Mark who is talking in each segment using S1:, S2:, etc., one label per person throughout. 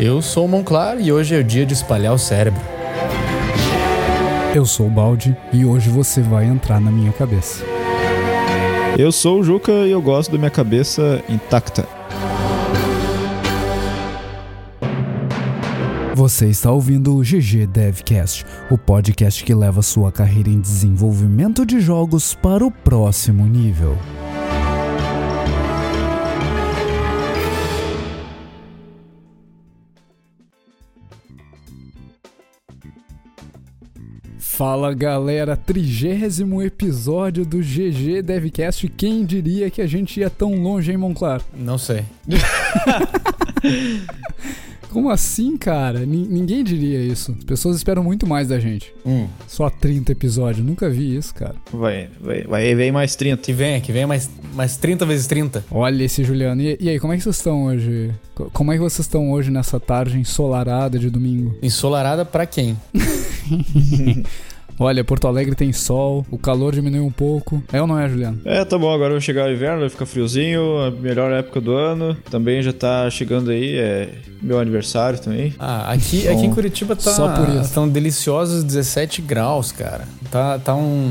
S1: Eu sou o Monclar e hoje é o dia de espalhar o cérebro.
S2: Eu sou o Balde e hoje você vai entrar na minha cabeça.
S3: Eu sou o Juca e eu gosto da minha cabeça intacta.
S2: Você está ouvindo o GG Devcast, o podcast que leva sua carreira em desenvolvimento de jogos para o próximo nível. Fala galera, trigésimo episódio do GG Devcast. Quem diria que a gente ia tão longe, hein, Monclar?
S1: Não sei.
S2: Como assim, cara? N ninguém diria isso. As pessoas esperam muito mais da gente.
S1: Hum.
S2: Só 30 episódios. Nunca vi isso, cara.
S3: Vai, vai, vai, vem mais 30.
S1: Que venha, que venha mais, mais 30 vezes 30.
S2: Olha esse Juliano. E, e aí, como é que vocês estão hoje? Como é que vocês estão hoje nessa tarde ensolarada de domingo?
S1: Ensolarada pra quem?
S2: Olha, Porto Alegre tem sol, o calor diminuiu um pouco. É ou não é, Juliano?
S3: É, tá bom, agora vai chegar o inverno, vai ficar friozinho, a melhor época do ano. Também já tá chegando aí, é meu aniversário também.
S1: Ah, aqui, aqui em Curitiba tá
S2: Só por isso.
S1: tão deliciosos 17 graus, cara. Tá, tá um.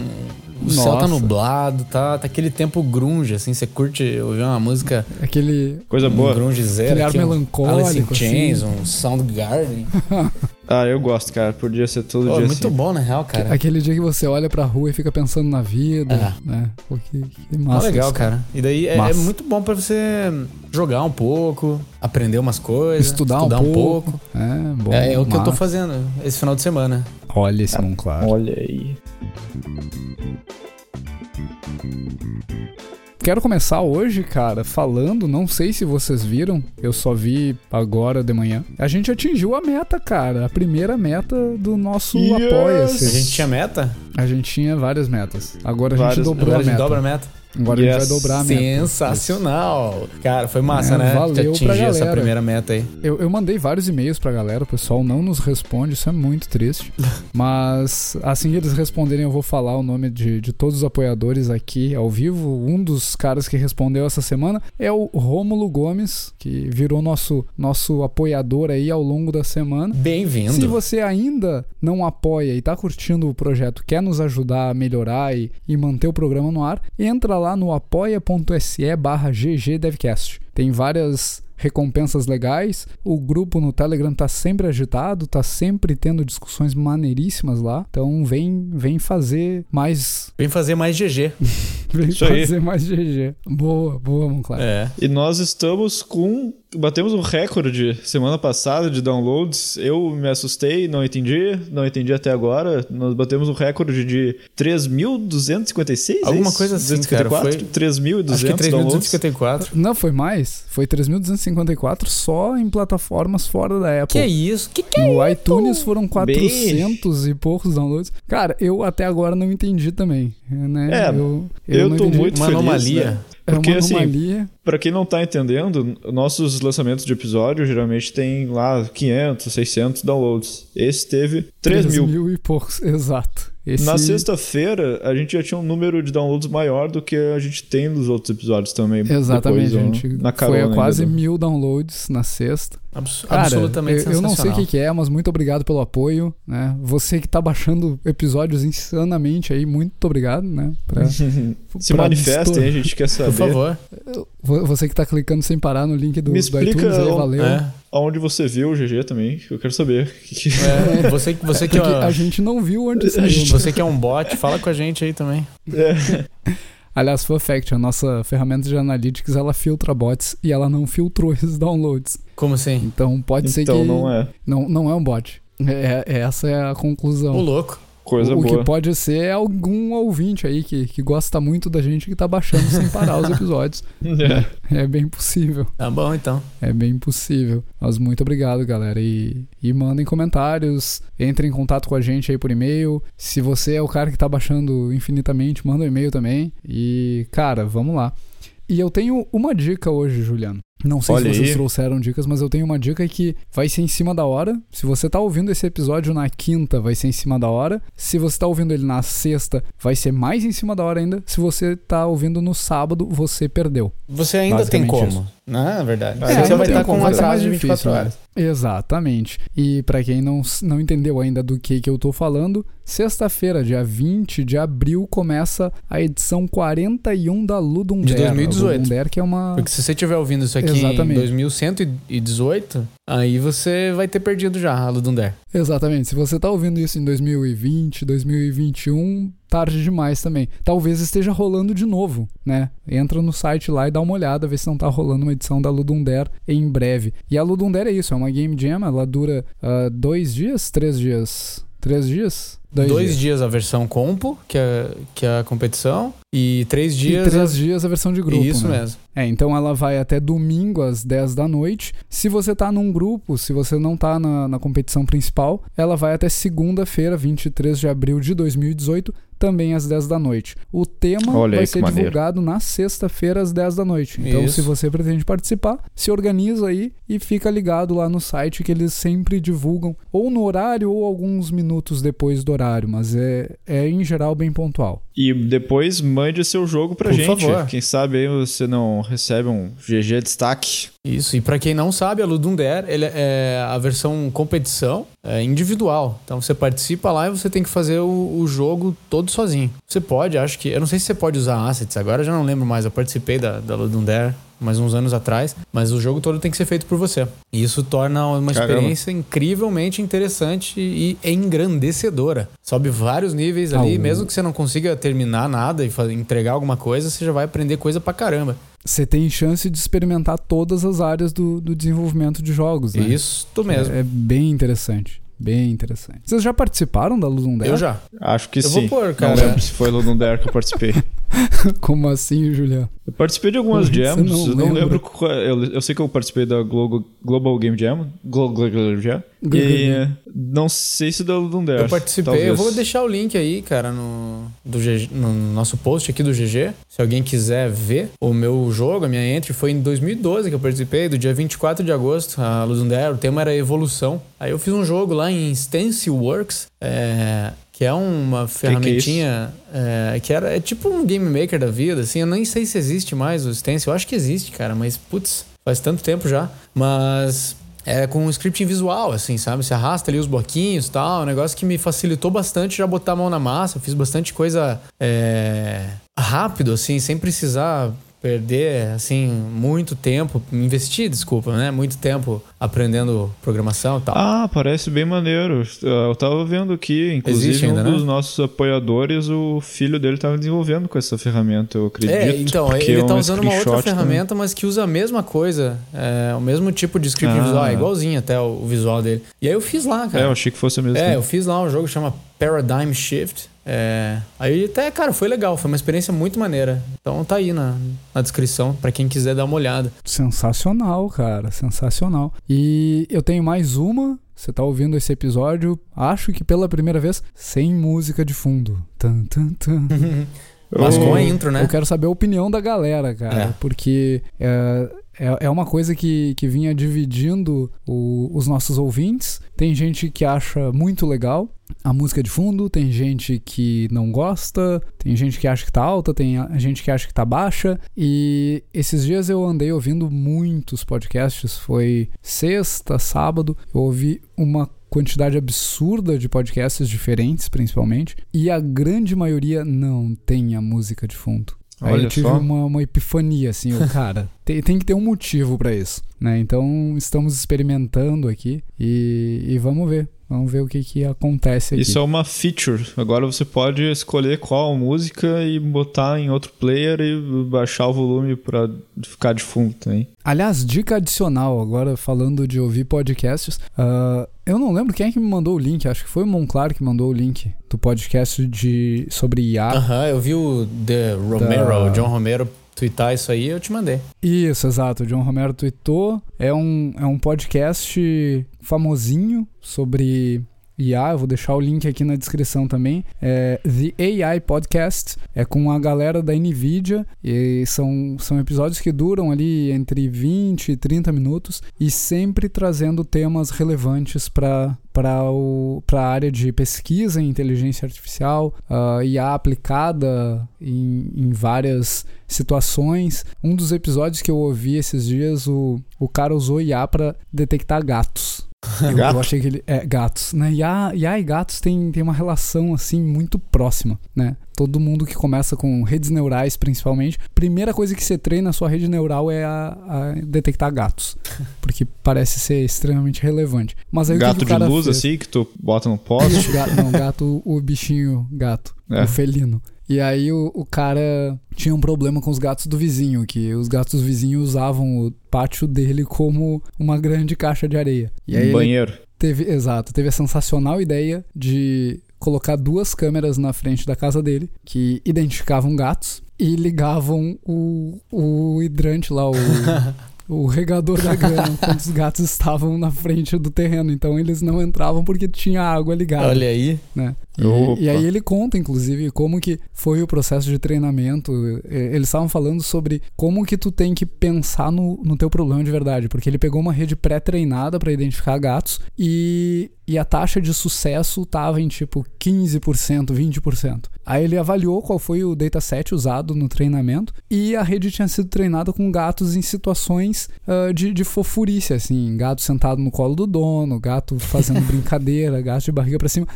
S1: O céu tá nublado, tá, tá aquele tempo grunge, assim, você curte ouvir uma música
S2: Aquele.
S3: Coisa
S1: um
S3: boa.
S1: grunge zero,
S2: Aquele ar
S1: aqui, um
S2: melancólico,
S1: Alice in
S2: assim.
S1: Chains, um Soundgarden.
S3: Ah, eu gosto, cara. Podia ser todo
S1: Pô,
S3: dia
S1: muito
S3: assim.
S1: bom, na real, cara.
S2: Aquele dia que você olha pra rua e fica pensando na vida,
S1: É.
S2: né? Pô, que, que
S1: Tá
S2: massa.
S1: legal,
S2: isso,
S1: cara. E daí é, é muito bom pra você jogar um pouco, aprender umas coisas,
S2: Estudar, um, pouco. É, bom.
S1: É, é o que eu tô fazendo esse final de semana.
S2: Olha esse mão claro.
S3: Olha aí.
S2: Quero começar hoje, cara, falando, não sei se vocês viram, eu só vi agora de manhã. A gente atingiu a meta, cara, a primeira meta do nosso
S3: Yes!
S1: A
S2: Apoia-se.
S1: gente tinha meta?
S2: A gente tinha várias metas. Agora a gente
S3: Várias-
S2: dobrou
S1: Agora a
S2: a
S1: gente
S2: meta.
S1: dobra a meta.
S2: Agora a gente
S3: Yes.
S2: vai dobrar a meta.
S1: Sensacional! Cara, foi massa,
S2: É,
S1: né?
S2: valeu
S1: atingir essa
S2: galera.
S1: primeira meta aí.
S2: Eu, eu mandei vários e-mails pra galera, o pessoal não nos responde, isso é muito triste. Mas assim que eles responderem, eu vou falar o nome de, de todos os apoiadores aqui ao vivo. Um dos caras que respondeu essa semana é o Rômulo Gomes, que virou nosso, nosso apoiador aí ao longo da semana.
S1: Bem-vindo.
S2: Se você ainda não apoia e tá curtindo o projeto, quer nos ajudar a melhorar e, e manter o programa no ar, entra lá no apoia.se barra ggdevcast. Tem várias recompensas legais. O grupo no Telegram tá sempre agitado, tá sempre tendo discussões maneiríssimas lá. Então vem, vem fazer mais.
S1: Vem fazer mais GG.
S2: Vem
S3: Isso aí.
S2: fazer mais GG. Boa, boa, Monclar.
S1: É.
S3: E nós estamos com. Batemos um recorde semana passada de downloads. Eu me assustei, não entendi, não entendi até agora. Nós batemos um recorde de 3.256? é
S1: Alguma
S3: isso?
S1: coisa assim, cara,
S3: 254?
S1: foi-
S3: 3.200
S1: Acho que é
S3: downloads.
S1: 3.254.
S2: Não, foi mais. Foi 3.254 só em plataformas fora da Apple.
S1: Que isso? Que que é
S2: No
S1: isso?
S2: iTunes foram 400 e poucos downloads. Cara, eu até agora não entendi também. Né?
S3: É,
S2: eu,
S3: eu
S2: não
S3: tô
S2: entendi.
S3: muito
S1: Uma
S3: feliz,
S1: anomalia.
S3: né?
S2: É
S3: Porque,
S2: uma
S3: assim, Pra quem não tá entendendo, nossos lançamentos de episódio geralmente tem lá 500, 600 downloads. Esse teve 3 mil.
S2: mil e poucos, exato. Esse...
S3: Na sexta-feira, a gente já tinha um número de downloads maior do que a gente tem nos outros episódios também.
S2: Exatamente,
S3: depois,
S2: gente.
S3: Na
S2: Foi
S3: carona
S2: a quase
S3: ainda.
S2: mil downloads na sexta.
S1: Abs-
S2: Cara,
S1: absolutamente
S2: eu, eu não sei o que, que é, mas muito obrigado pelo apoio, né? Você que tá baixando episódios insanamente aí, muito obrigado, né? Pra-
S3: Se
S2: pra
S3: manifestem, a gente quer saber.
S1: Por favor.
S2: Vo- Você que tá clicando sem parar no link do,
S3: Me
S2: do iTunes aí,
S3: o-
S2: valeu.
S1: É.
S3: Aonde você viu o GG também, eu quero saber.
S1: É, você, você que
S2: Porque
S1: é,
S2: a gente não viu onde saiu.
S3: gente-
S1: você que é um bot, fala com a gente aí também.
S3: É.
S2: Aliás, Fun Fact, a nossa ferramenta de analytics, ela filtra bots e ela não filtrou esses downloads.
S1: Como assim?
S2: Então pode ser
S3: Então
S2: que
S3: não é.
S2: não, não é um bot. É, é- essa é a conclusão.
S1: Ô, louco.
S3: Coisa
S2: o, o
S3: boa.
S2: que pode ser é algum ouvinte aí que, que gosta muito da gente que tá baixando sem parar os episódios.
S3: É.
S2: É bem possível.
S1: Tá bom, então.
S2: É bem possível. Mas muito obrigado, galera. E, e mandem comentários, entrem em contato com a gente aí por e-mail. Se você é o cara que tá baixando infinitamente, manda um e-mail também. E, cara, vamos lá. E eu tenho uma dica hoje, Juliano. Não sei
S3: Olha
S2: se vocês
S3: aí.
S2: trouxeram dicas, mas eu tenho uma dica que vai ser em cima da hora. Se você tá ouvindo esse episódio na quinta, vai ser em cima da hora. Se você tá ouvindo ele na sexta, vai ser mais em cima da hora ainda. Se você tá ouvindo no sábado, você perdeu.
S1: Você ainda tem como. Não, é verdade.
S3: É,
S1: você
S3: ainda
S1: vai estar
S3: como,
S1: com um atraso
S2: mais
S1: de 24
S2: difícil, né?
S1: horas.
S2: Exatamente. E para quem não, não entendeu ainda do que, que eu tô falando, sexta-feira, dia 20 de abril, começa a edição 41 da Ludum
S1: De
S2: Dare.
S1: 2018.
S2: A Ludum que é uma...
S1: Porque se você estiver ouvindo isso aqui
S2: Exatamente.
S1: em 2118, aí você vai ter perdido já a Ludum.
S2: Exatamente. Se você tá ouvindo isso em 2020, 2021, tarde demais também. Talvez esteja rolando de novo, né? Entra no site lá e dá uma olhada, vê se não tá rolando uma edição da Ludum Dare em breve. E a Ludum Dare é isso, é uma game jam, ela dura ah, dois dias, três dias, três dias,
S1: Dois, dias. a versão compo, que é, que é a competição, e três dias.
S2: e três
S1: a...
S2: dias a versão de grupo.
S1: Isso
S2: né?
S1: mesmo.
S2: É, então ela vai até domingo às 10 da noite. Se você tá num grupo, se você não tá na, na competição principal, ela vai até segunda-feira, 23 de abril de 2018, também às 10 da noite. O tema
S3: Olha
S2: vai ser
S3: maneiro.
S2: divulgado na sexta-feira às 10 da noite. Então,
S1: Isso.
S2: se você pretende participar, se organiza aí e fica ligado lá no site que eles sempre divulgam, ou no horário ou alguns minutos depois do horário, mas é, é em geral bem pontual.
S3: E depois mande seu jogo pra
S1: Por
S3: gente.
S1: favor.
S3: Quem sabe aí você não recebe um GG destaque.
S1: Isso, e pra quem não sabe, a Ludum Dare ele é a versão competição é individual. Então você participa lá e você tem que fazer o, o jogo todo sozinho. Você pode, acho que. Eu não sei se você pode usar assets agora, eu já não lembro mais. Eu participei da, da Ludum Dare mais uns anos atrás, mas o jogo todo tem que ser feito por você. E isso torna uma
S3: Caramba.
S1: experiência incrivelmente interessante e engrandecedora. Sobe vários níveis ali,
S2: Ah,
S1: mesmo que você não consiga terminar nada e entregar alguma coisa, você já vai aprender coisa pra caramba.
S2: Você tem chance de experimentar todas as áreas do, do desenvolvimento de jogos, né?
S1: Isso mesmo.
S2: É, é bem interessante. Bem interessante. Vocês já participaram da Ludum Dare?
S1: Eu já.
S3: Acho que
S1: Eu vou
S3: sim.
S1: pôr,
S3: Não
S1: cara.
S3: lembro se foi Ludum Dare que eu participei.
S2: Como assim, Julião?
S3: Eu participei de algumas jams,
S2: não
S3: eu não lembro qual, eu, eu sei que eu participei da Global, Global Game Jam, Global Game Jam, e não sei se da Ludum Dare.
S1: Eu participei,
S3: talvez.
S1: eu vou deixar o link aí, cara, no, do no nosso post aqui do GG. Se alguém quiser ver o meu jogo, a minha entry, foi em 2012 que eu participei, do dia 24 de agosto, a Ludum Dare, o tema era evolução. Aí eu fiz um jogo lá em Stencilworks, é, que é uma ferramentinha é, que era é tipo um game maker da vida, assim, eu nem sei se existe mais o Stencil, eu acho que existe, cara, mas putz, faz tanto tempo já, mas é com um scripting visual, assim, sabe? Você arrasta ali os bloquinhos e tal. Um negócio que me facilitou bastante já botar a mão na massa. Fiz bastante coisa é, rápido, assim, sem precisar perder, assim, muito tempo. Investir, desculpa, né? Muito tempo aprendendo programação e tal.
S3: Ah, parece bem maneiro. Eu tava vendo aqui, inclusive
S1: ainda,
S3: um
S1: né?
S3: dos nossos apoiadores, o filho dele tava desenvolvendo com essa ferramenta, eu acredito.
S1: É, então, ele
S3: é
S1: tá usando uma outra
S3: também.
S1: ferramenta, mas que usa a mesma coisa, é, o mesmo tipo de script
S3: Ah.
S1: visual, é igualzinho até o, o visual dele. E aí eu fiz lá, cara.
S3: É, eu achei que fosse a mesma.
S1: É, eu fiz lá um jogo que chama Paradigm Shift. É, aí até, cara, foi legal, foi uma experiência muito maneira. Então tá aí na, na descrição pra quem quiser dar uma olhada.
S2: Sensacional, cara, sensacional. E eu tenho mais uma. Você tá ouvindo esse episódio, acho que pela primeira vez, sem música de fundo. Tan, tan, tan.
S1: Mas com a intro, né?
S2: Eu quero saber a opinião da galera, cara,
S1: É.
S2: porque é, é, é uma coisa que, que vinha dividindo o- os nossos ouvintes. Tem gente que acha muito legal a música de fundo, tem gente que não gosta, tem gente que acha que tá alta, tem gente que acha que tá baixa. E esses dias eu andei ouvindo muitos podcasts, foi sexta, sábado, eu ouvi uma quantidade absurda de podcasts diferentes, principalmente, e a grande maioria não tem a música de fundo. Aí
S3: Olha
S2: eu tive
S3: só.
S2: uma, uma epifania, assim, o cara, tem, tem que ter um motivo pra isso, né? Então estamos experimentando aqui e, e vamos ver. Vamos ver o que, que acontece aqui.
S3: Isso é uma feature. Agora você pode escolher qual música e botar em outro player e baixar o volume pra ficar de fundo também.
S2: Aliás, dica adicional, agora falando de ouvir podcasts, ah, eu não lembro quem é que me mandou o link, acho que foi o Monclar que mandou o link do podcast de, sobre IA.
S1: Aham, eu vi o The Romero,
S2: Da-
S1: o John Romero, twittar isso aí eu te mandei.
S2: Isso, exato. O John Romero tweetou. É um, é um podcast famosinho sobre IA, eu vou deixar o link aqui na descrição também. É The AI Podcast, é com a galera da NVIDIA, e são, são episódios que duram ali entre 20 e 30 minutos e sempre trazendo temas relevantes para para a área de pesquisa em inteligência artificial uh, aplicada em, em, várias situações. Um dos episódios que eu ouvi esses dias, o, o cara usou IA para detectar gatos. Eu, eu, achei que ele. É, gatos, né? IA, IA e gatos tem, tem uma relação, assim, muito próxima, né? Todo mundo que começa com redes neurais, principalmente, primeira coisa que você treina na sua rede neural é a, a detectar gatos. Porque parece ser extremamente relevante. Mas aí,
S3: gato
S2: que
S3: de luz, fez? assim, que tu bota no poste?
S2: gato, não, gato, o bichinho gato, é. o felino. E aí o, o, cara tinha um problema com os gatos do vizinho, que os gatos do vizinho usavam o pátio dele como uma grande caixa de areia. E aí
S3: um banheiro.
S2: Teve, exato, teve a sensacional ideia de colocar duas câmeras na frente da casa dele que identificavam gatos e ligavam o, o hidrante lá, o, o regador da grama quando os gatos estavam na frente do terreno. Então eles não entravam porque tinha água ligada.
S1: Olha aí.
S2: Né? E, e, aí ele conta, inclusive, como que foi o processo de treinamento. Eles estavam falando sobre como que tu tem que pensar no, no teu problema de verdade. Porque ele pegou uma rede pré-treinada para identificar gatos e, e a taxa de sucesso tava em tipo 15%, 20%. Aí ele avaliou qual foi o dataset usado no treinamento e a rede tinha sido treinada com gatos em situações uh, de, de fofurice, assim, gato sentado no colo do dono, gato fazendo brincadeira, gato de barriga para cima,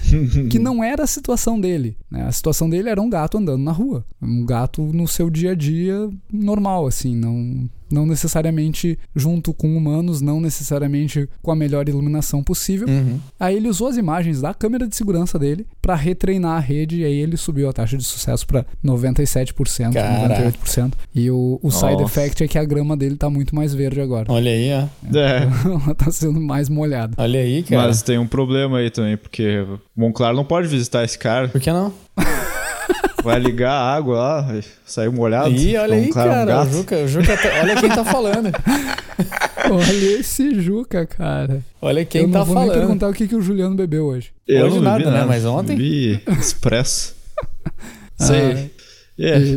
S2: que não era a situação dele. Né? A situação dele era um gato andando na rua. Um gato no seu dia a dia normal, assim, não não necessariamente junto com humanos, não necessariamente com a melhor iluminação possível.
S1: Uhum.
S2: Aí ele usou as imagens da câmera de segurança dele para retreinar a rede e aí ele subiu a taxa de sucesso para 97%, Caraca. 98%. E o, o side effect é que a grama dele tá muito mais verde agora.
S1: Olha aí, ó.
S3: É.
S2: Ela tá sendo mais molhada.
S1: Olha aí, cara.
S3: Mas tem um problema aí também, porque Monclar não pode visitar esse cara.
S1: Por que não?
S3: Vai ligar a água lá, saiu molhado.
S1: Ih, olha aí, cara. Um o Juca, o Juca tá, olha quem tá falando.
S2: olha esse Juca, cara.
S1: Olha quem
S2: eu
S1: tá
S2: falando. Eu
S1: vou nem
S2: perguntar o que, que o Juliano bebeu hoje.
S3: Eu
S1: hoje
S3: nada,
S1: nada, né? Mas ontem.
S3: Vi expresso. Sei. Ah, yeah.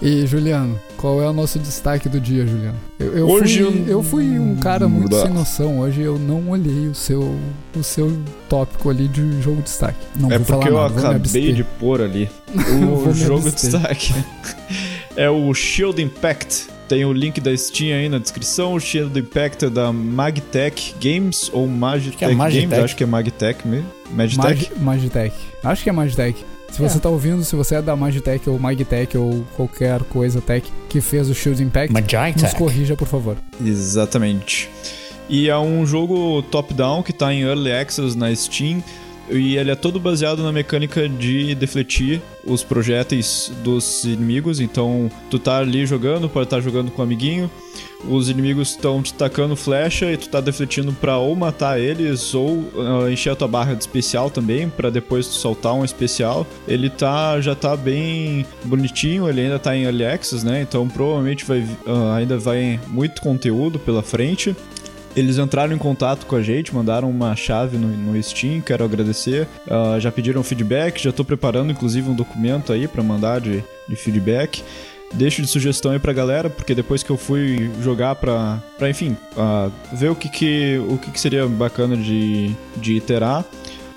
S2: E Juliano, qual é o nosso destaque do dia, Juliano? Eu, eu hoje fui, eu... eu fui um cara muito sem noção. Hoje eu não olhei o seu, o seu tópico ali de jogo de destaque. Não
S3: é
S2: vou
S3: porque
S2: falar
S3: eu
S2: nada,
S3: acabei de pôr ali o jogo de destaque. é o Shield Impact. Tem o link da Steam aí na descrição. O Shield Impact é da Magtech Games ou Magitech,
S1: é Magitech.
S3: Games. Acho que é Magtech mesmo. Magitech?
S2: Mag, Magitech. Acho que é Magitech. Se você está é. ouvindo, se você é da Magitech ou Magtech ou qualquer coisa tech que fez o Shield Impact,
S1: Magitech.
S2: nos corrija, por favor.
S3: Exatamente. E é um jogo top-down que está em Early Access na Steam e ele é todo baseado na mecânica de defletir os projéteis dos inimigos. Então, tu tá ali jogando, pode estar tá jogando com um amiguinho, os inimigos estão te tacando flecha e tu tá defletindo para ou matar eles ou uh, encher a tua barra de especial também, para depois tu soltar um especial. Ele tá já tá bem bonitinho, ele ainda tá em early access, né? Então provavelmente vai uh, ainda vai muito conteúdo pela frente. Eles entraram em contato com a gente, mandaram uma chave no, no Steam, quero agradecer. Uh, já pediram feedback, já estou preparando inclusive um documento aí para mandar de, de feedback. Deixo de sugestão aí pra galera, porque depois que eu fui jogar pra, pra enfim, uh, ver o que, que, o que, que seria bacana de, de iterar,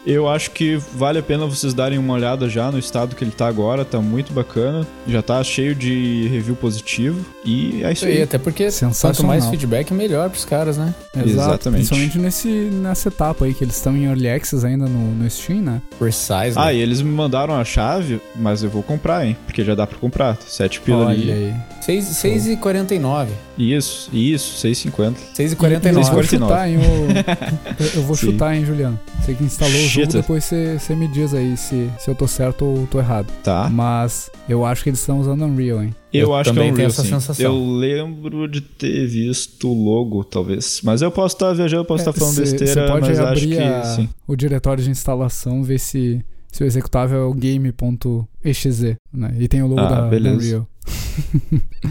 S3: eu acho que vale a pena vocês darem uma olhada já no estado que ele tá agora, tá muito bacana. Já tá cheio de review positivo. E é isso aí.
S1: E até porque quanto mais feedback, melhor pros caras, né?
S2: Exato, Exatamente. Principalmente nesse, nessa etapa aí, que eles estão em Early Access ainda no, no Steam, né?
S1: Precise.
S3: Ah, e eles me mandaram a chave, mas eu vou comprar, hein? Porque já dá pra comprar. 7 pila ali.
S1: aí. 6,49.
S3: Isso, isso, 6,50.
S1: 6,49.
S2: Eu vou chutar, hein, o... eu vou chutar, hein, Juliano. Você que instalou o jogo, depois você, você me diz aí se, se eu tô certo ou tô errado.
S3: Tá.
S2: Mas eu acho que eles estão usando Unreal, hein?
S3: Eu, eu acho que é
S1: Unreal,
S3: essa
S1: sim. sensação.
S3: Eu lembro de ter visto o logo, talvez. Mas eu posso estar viajando, posso estar é, falando cê, besteira, cê pode mas abrir acho que a, sim.
S2: o diretório de instalação, ver se, se o executável é o game.exe, né? E tem o logo ah, da,
S3: beleza.
S2: Unreal.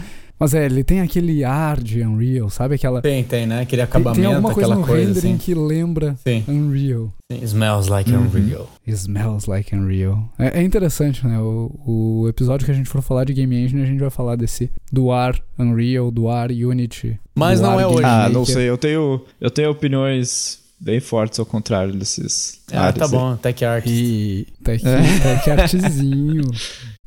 S2: Mas é, ele tem aquele ar de Unreal, sabe? Aquela.
S1: Tem, tem, né? Aquele
S2: Tem,
S1: acabamento,
S2: tem alguma coisa
S1: aquela
S2: no
S1: coisa
S2: rendering
S1: assim.
S2: que lembra
S1: Sim.
S2: Unreal.
S1: Sim, Smells like
S3: Uhum.
S1: Unreal.
S2: Smells like Unreal. É, é interessante, né? O, o episódio que a gente for falar de Game Engine, a gente vai falar desse do ar Unreal, do ar Unity.
S1: Mas não é hoje.
S3: Ah, não sei. Eu tenho, eu tenho opiniões bem fortes ao contrário desses.
S1: Ah, tá bom, Tech Art.
S2: E aqui,
S3: É.
S2: aqui artezinho.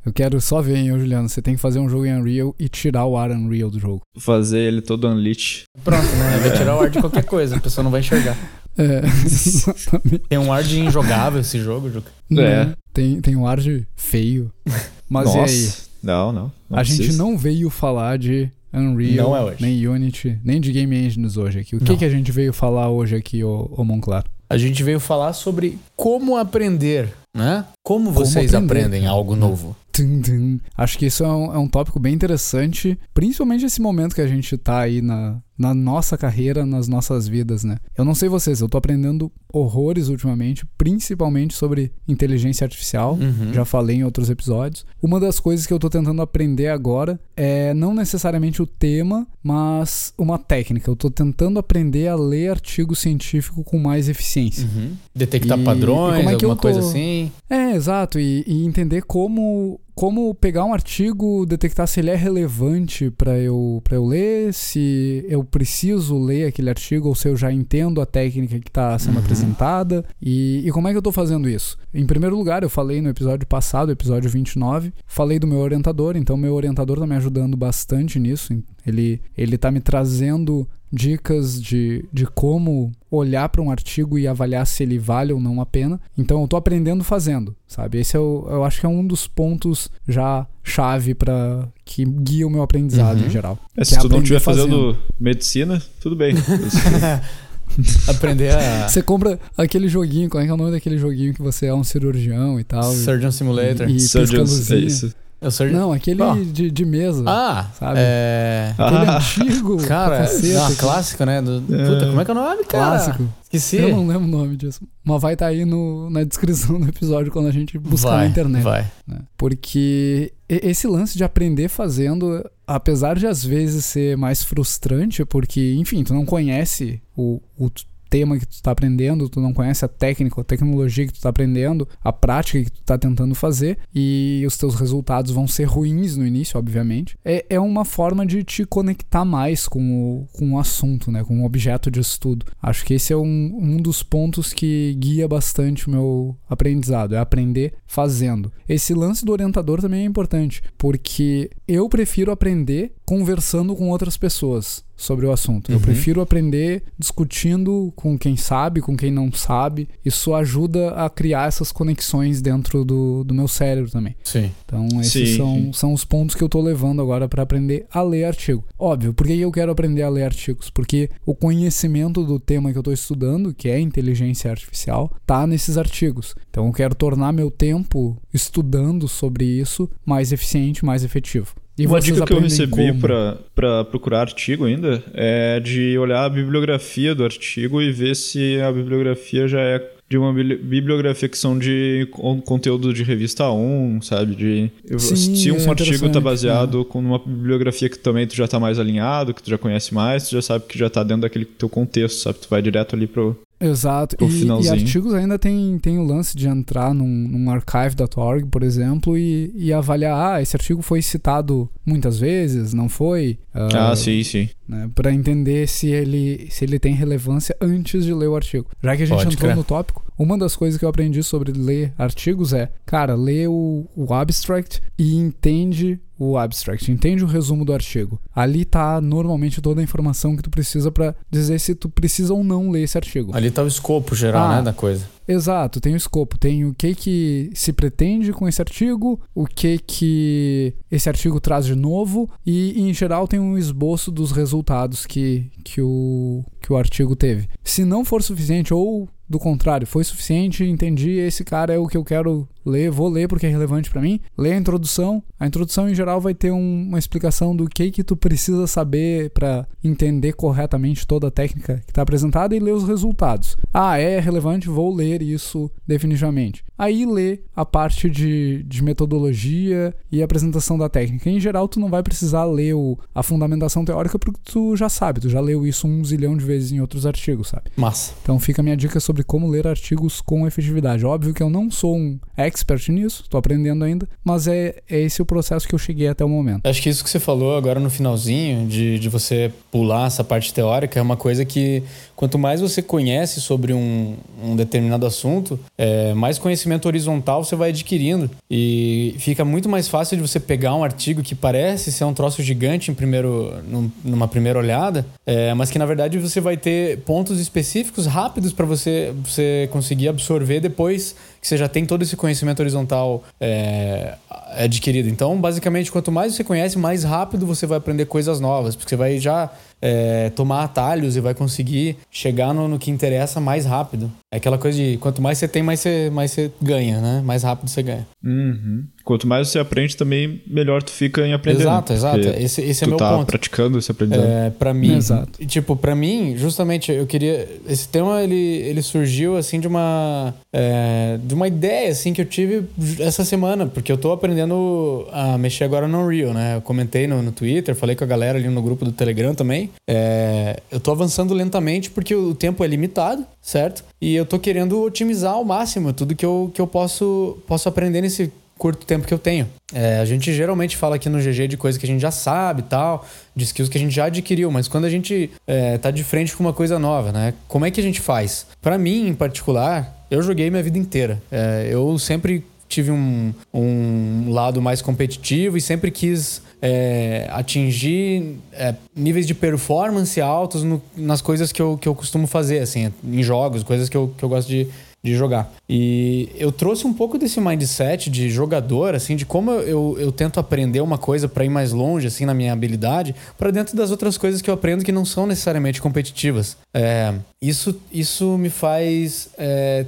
S2: Eu quero só ver, hein, ô, Juliano. Você tem que fazer um jogo em Unreal e tirar o ar Unreal do jogo.
S3: Fazer ele todo unleash.
S1: Pronto, né? Vai tirar o ar de qualquer coisa, a pessoa não vai enxergar.
S2: É, exatamente.
S1: Tem um ar de injogável esse jogo, Juca.
S2: Né? Tem, tem um ar de feio. Mas
S3: Nossa.
S2: e aí?
S3: Não, não. não
S2: a gente
S3: precisa.
S2: não veio falar de Unreal,
S1: Não é hoje.
S2: nem Unity, nem de Game Engines hoje aqui. O que,
S1: Não.
S2: que a gente veio falar hoje aqui, ô, ô Monclar?
S1: A gente veio falar sobre como aprender, né? Como vocês
S2: aprender,
S1: aprendem algo novo.
S2: Acho que isso é um, é um tópico bem interessante, principalmente esse momento que a gente tá aí na, na nossa carreira, nas nossas vidas, né? Eu não sei vocês, eu tô aprendendo horrores ultimamente, principalmente sobre inteligência artificial.
S1: Uhum.
S2: Já falei em outros episódios. Uma das coisas que eu tô tentando aprender agora é não necessariamente o tema, mas uma técnica. Eu tô tentando aprender a ler artigo científico com mais eficiência.
S1: Uhum. Detectar
S2: E-
S1: padrões,
S2: e como é que eu
S1: alguma coisa
S2: tô-
S1: assim.
S2: É, exato. E, e entender como, como pegar um artigo, detectar se ele é relevante para eu, pra eu ler, se eu preciso ler aquele artigo ou se eu já entendo a técnica que está sendo
S1: Uhum.
S2: apresentada. E, e como é que eu tô fazendo isso? Em primeiro lugar, eu falei no episódio passado, episódio 29, falei do meu orientador, então meu orientador tá me ajudando bastante nisso. Ele, ele tá me trazendo dicas de, de como olhar para um artigo e avaliar se ele vale ou não a pena. Então eu tô aprendendo fazendo, sabe? Esse é o, eu acho que é um dos pontos já chave para que guia o meu aprendizado
S1: Uhum.
S2: em geral.
S3: É, se
S2: é
S3: tu não estiver
S2: fazendo.
S3: fazendo medicina, tudo bem.
S1: Aprender a.
S2: Você compra aquele joguinho, qual é, que é o nome daquele joguinho que você é um cirurgião e tal? e-
S1: Surgeon Simulator.
S2: E, e
S3: Surgeons, é isso.
S1: É.
S2: Não, aquele de, de mesa.
S1: Ah,
S2: Sabe?
S1: é.
S2: Aquele
S3: Ah.
S2: antigo.
S1: Cara,
S2: cacete,
S1: ah, clássico, né? Do... Puta, como é que é o nome, cara?
S2: clássico.
S1: Esqueci.
S2: Eu não lembro o nome disso. Mas vai estar aí no, na descrição do episódio quando a gente buscar
S1: vai,
S2: na internet.
S1: Vai.
S2: né? Porque esse lance de aprender fazendo, apesar de às vezes ser mais frustrante, porque, enfim, tu não conhece o, o tema que tu tá aprendendo, tu não conhece a técnica, a tecnologia que tu tá aprendendo, a prática que tu tá tentando fazer, e os teus resultados vão ser ruins no início, obviamente. É, é uma forma de te conectar mais com o, com o assunto, né? Com o objeto de estudo. Acho que esse é um, um dos pontos que guia bastante o meu aprendizado, é aprender fazendo. Esse lance do orientador também é importante, porque eu prefiro aprender conversando com outras pessoas sobre o assunto. Eu
S1: Uhum.
S2: prefiro aprender discutindo com quem sabe, com quem não sabe. Isso ajuda a criar essas conexões dentro do, do meu cérebro também.
S1: Sim.
S2: Então, esses
S3: Sim,
S2: são, são os pontos que eu tô levando agora para aprender a ler artigo. Óbvio, por que eu quero aprender a ler artigos? Porque o conhecimento do tema que eu tô estudando, que é inteligência artificial, tá nesses artigos. Então, eu quero tornar meu tempo estudando sobre isso mais eficiente, mais efetivo. E
S3: Uma dica que eu recebi pra procurar artigo ainda é de olhar a bibliografia do artigo e ver se a bibliografia já é de uma bibli- bibliografia que são de con- conteúdo de revista 1, sabe? De,
S2: Sim,
S3: se um
S2: é
S3: artigo tá
S2: interessante,
S3: baseado com uma bibliografia que também tu já tá mais alinhado, que tu já conhece mais, tu já sabe que já tá dentro daquele teu contexto, sabe? Tu vai direto ali pro.
S2: Exato. E, e artigos ainda tem, tem o lance de entrar num, num archive.org, por exemplo, e, e avaliar, ah, esse artigo foi citado muitas vezes, não foi?
S3: Ah, sim, sim.
S2: né, para entender se ele, se ele tem relevância antes de ler o artigo. Já que a gente
S1: Pode
S2: entrou
S1: crer.
S2: no tópico, uma das coisas que eu aprendi sobre ler artigos é, cara, lê o, o abstract e entende o abstract, entende o resumo do artigo. Ali tá normalmente toda a informação que tu precisa para dizer se tu precisa ou não ler esse artigo.
S1: Ali tá o escopo geral,
S2: Ah.
S1: né, da coisa.
S2: Exato, tem o escopo, tem o que que se pretende com esse artigo, o que que esse artigo traz de novo e em geral tem um esboço dos resultados que, que, o, que o artigo teve. Se não for suficiente ou do contrário, foi suficiente, entendi, esse cara é o que eu quero ler, vou ler porque é relevante para mim. Lê a introdução. A introdução em geral vai ter um, uma explicação do que que tu precisa saber para entender corretamente toda a técnica que está apresentada e ler os resultados. Ah, é relevante, vou ler isso definitivamente. Aí lê a parte de, de metodologia e apresentação da técnica. Em geral, tu não vai precisar ler o, a fundamentação teórica porque tu já sabe, tu já leu isso um zilhão de vezes em outros artigos, sabe?
S1: Massa.
S2: Então fica a minha dica sobre como ler artigos com efetividade. Óbvio que eu não sou um expert nisso, estou aprendendo ainda, mas é, é esse o processo que eu cheguei até o momento.
S1: Acho que isso que você falou agora no finalzinho, de, de você pular essa parte teórica, é uma coisa que quanto mais você conhece sobre um, um determinado assunto, é, mais conhecimento horizontal você vai adquirindo. E fica muito mais fácil de você pegar um artigo que parece ser um troço gigante em primeiro, num, numa primeira olhada, é, mas que na verdade você vai ter pontos específicos rápidos para você, você conseguir absorver depois que você já tem todo esse conhecimento horizontal é, adquirido. Então, basicamente, quanto mais você conhece, mais rápido você vai aprender coisas novas, porque você vai já é, tomar atalhos e vai conseguir chegar no, no, que interessa mais rápido. É aquela coisa de quanto mais você tem, mais você, mais você ganha, né? Mais rápido você ganha.
S3: Uhum. Quanto mais você aprende, também melhor tu fica em aprender.
S1: Exato, exato. Esse, esse é meu
S3: tá
S1: ponto.
S3: praticando esse aprendizado.
S1: É, para mim, exato. tipo, para mim, justamente, eu queria esse tema ele, ele surgiu assim de uma é, de uma ideia assim que eu tive essa semana, porque eu tô aprendendo a mexer agora no Unreal, né? Eu comentei no, no Twitter, falei com a galera ali no grupo do Telegram também. É, eu tô avançando lentamente porque o tempo é limitado, certo? E eu tô querendo otimizar ao máximo tudo que eu, que eu posso, posso aprender nesse curto tempo que eu tenho. É, a gente geralmente fala aqui no GG de coisa que a gente já sabe e tal, de skills que a gente já adquiriu, mas quando a gente é, tá de frente com uma coisa nova, né? Como é que a gente faz? Para mim, em particular, eu joguei minha vida inteira. É, eu sempre tive um, um lado mais competitivo e sempre quis é, atingir é, níveis de performance altos no, nas coisas que eu, que eu costumo fazer, assim, em jogos, coisas que eu, que eu gosto de, de jogar. E eu trouxe um pouco desse mindset de jogador, assim, de como eu, eu, eu tento aprender uma coisa para ir mais longe, assim, na minha habilidade, para dentro das outras coisas que eu aprendo que não são necessariamente competitivas. É, isso, isso me faz é,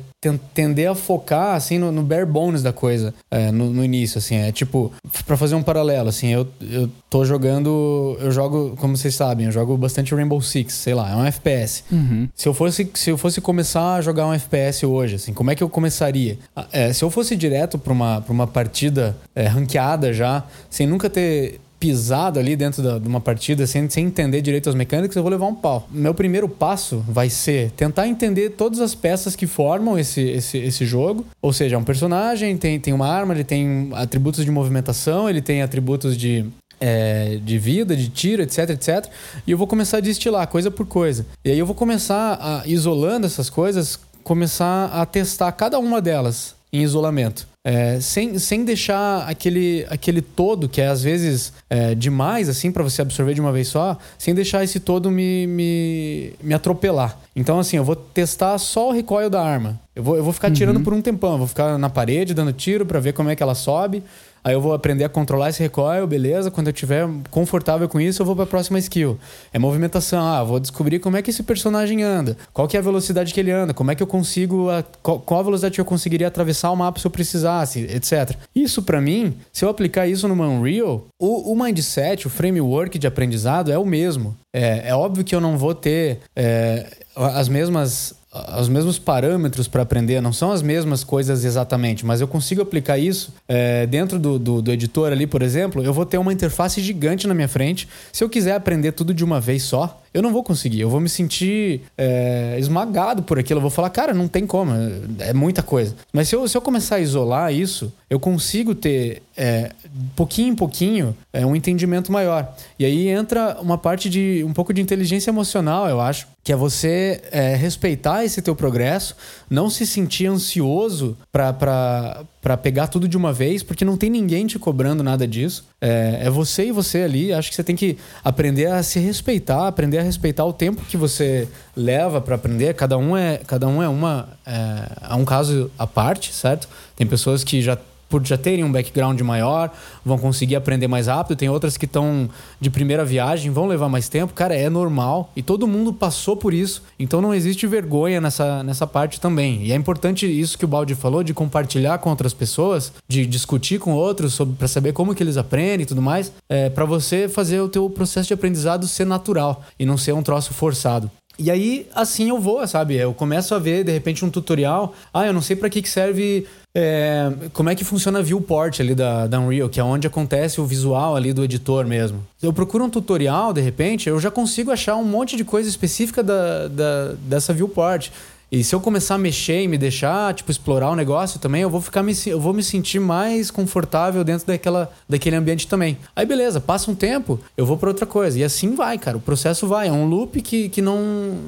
S1: tender a focar, assim, no, no bare bones da coisa, é, no, no, início, assim. É tipo, para fazer um paralelo, assim, eu, eu tô jogando, eu jogo, como vocês sabem, eu jogo bastante Rainbow Six, sei lá, é um FPS.
S2: Uhum.
S1: Se eu fosse, se eu fosse começar a jogar um FPS hoje, assim, como é que eu começaria? É, se eu fosse direto para uma, pra uma partida é, ranqueada já, sem nunca ter pisado ali dentro da, de uma partida sem, sem entender direito as mecânicas, eu vou levar um pau. Meu primeiro passo vai ser tentar entender todas as peças que formam esse, esse, esse jogo. Ou seja, é um personagem, tem, tem uma arma, ele tem atributos de movimentação, ele tem atributos de é, de vida, de tiro, etc, etc. E eu vou começar a destilar coisa por coisa. E aí eu vou começar a, isolando essas coisas, começar a testar cada uma delas em isolamento. É, sem, sem deixar aquele, aquele todo, que é às vezes é, demais, assim, para você absorver de uma vez só, sem deixar esse todo me, me, me atropelar. Então, assim, eu vou testar só o recoil da arma. Eu vou, eu vou ficar uhum. tirando por um tempão, eu vou ficar na parede dando tiro para ver como é que ela sobe. Aí eu vou aprender a controlar esse recoil, beleza? Quando eu estiver confortável com isso, eu vou para a próxima skill. É movimentação. Ah, vou descobrir como é que esse personagem anda. Qual que é a velocidade que ele anda? Como é que eu consigo... A, qual, a velocidade que eu conseguiria atravessar o mapa se eu precisasse, etc. Isso, para mim, se eu aplicar isso numa Unreal, o, o mindset, o framework de aprendizado é o mesmo. É, é óbvio que eu não vou ter... É, as mesmas os mesmos parâmetros para aprender, não são as mesmas coisas exatamente, mas eu consigo aplicar isso é, dentro do, do, do, editor ali, por exemplo, eu vou ter uma interface gigante na minha frente. Se eu quiser aprender tudo de uma vez só, eu não vou conseguir. Eu vou me sentir é, esmagado por aquilo. Eu vou falar, cara, não tem como, é muita coisa. Mas se eu, se eu começar a isolar isso, eu consigo ter, é, pouquinho em pouquinho, é, um entendimento maior. E aí entra uma parte de um pouco de inteligência emocional, eu acho, que é você respeitar esse teu progresso, não se sentir ansioso para pegar tudo de uma vez, porque não tem ninguém te cobrando nada disso. É, é você e você ali. Acho que você tem que aprender a se respeitar, aprender a respeitar o tempo que você leva para aprender. Cada um é, cada um é uma é, é um caso à parte, certo? Tem pessoas que já por já terem um background maior, vão conseguir aprender mais rápido. Tem outras que estão de primeira viagem, vão levar mais tempo. Cara, é normal. E todo mundo passou por isso. Então não existe vergonha nessa, nessa parte também. E é importante isso que o Baldi falou, de compartilhar com outras pessoas, de discutir com outros sobre para saber como que eles aprendem e tudo mais, é, para você fazer o teu processo de aprendizado ser natural e não ser um troço forçado. E aí, assim eu vou, sabe? Eu começo a ver, de repente, um tutorial. Ah, eu não sei para que, que serve. É, como é que funciona a viewport ali da, da Unreal, que é onde acontece o visual ali do editor mesmo. Eu procuro um tutorial, de repente, eu já consigo achar um monte de coisa específica da, da dessa viewport. E se eu começar a mexer e me deixar, tipo, explorar o negócio também, eu vou ficar me, eu vou me sentir mais confortável dentro daquela, daquele ambiente também. Aí beleza, passa um tempo, eu vou para outra coisa. E assim vai, cara. O processo vai. É um loop que, que não,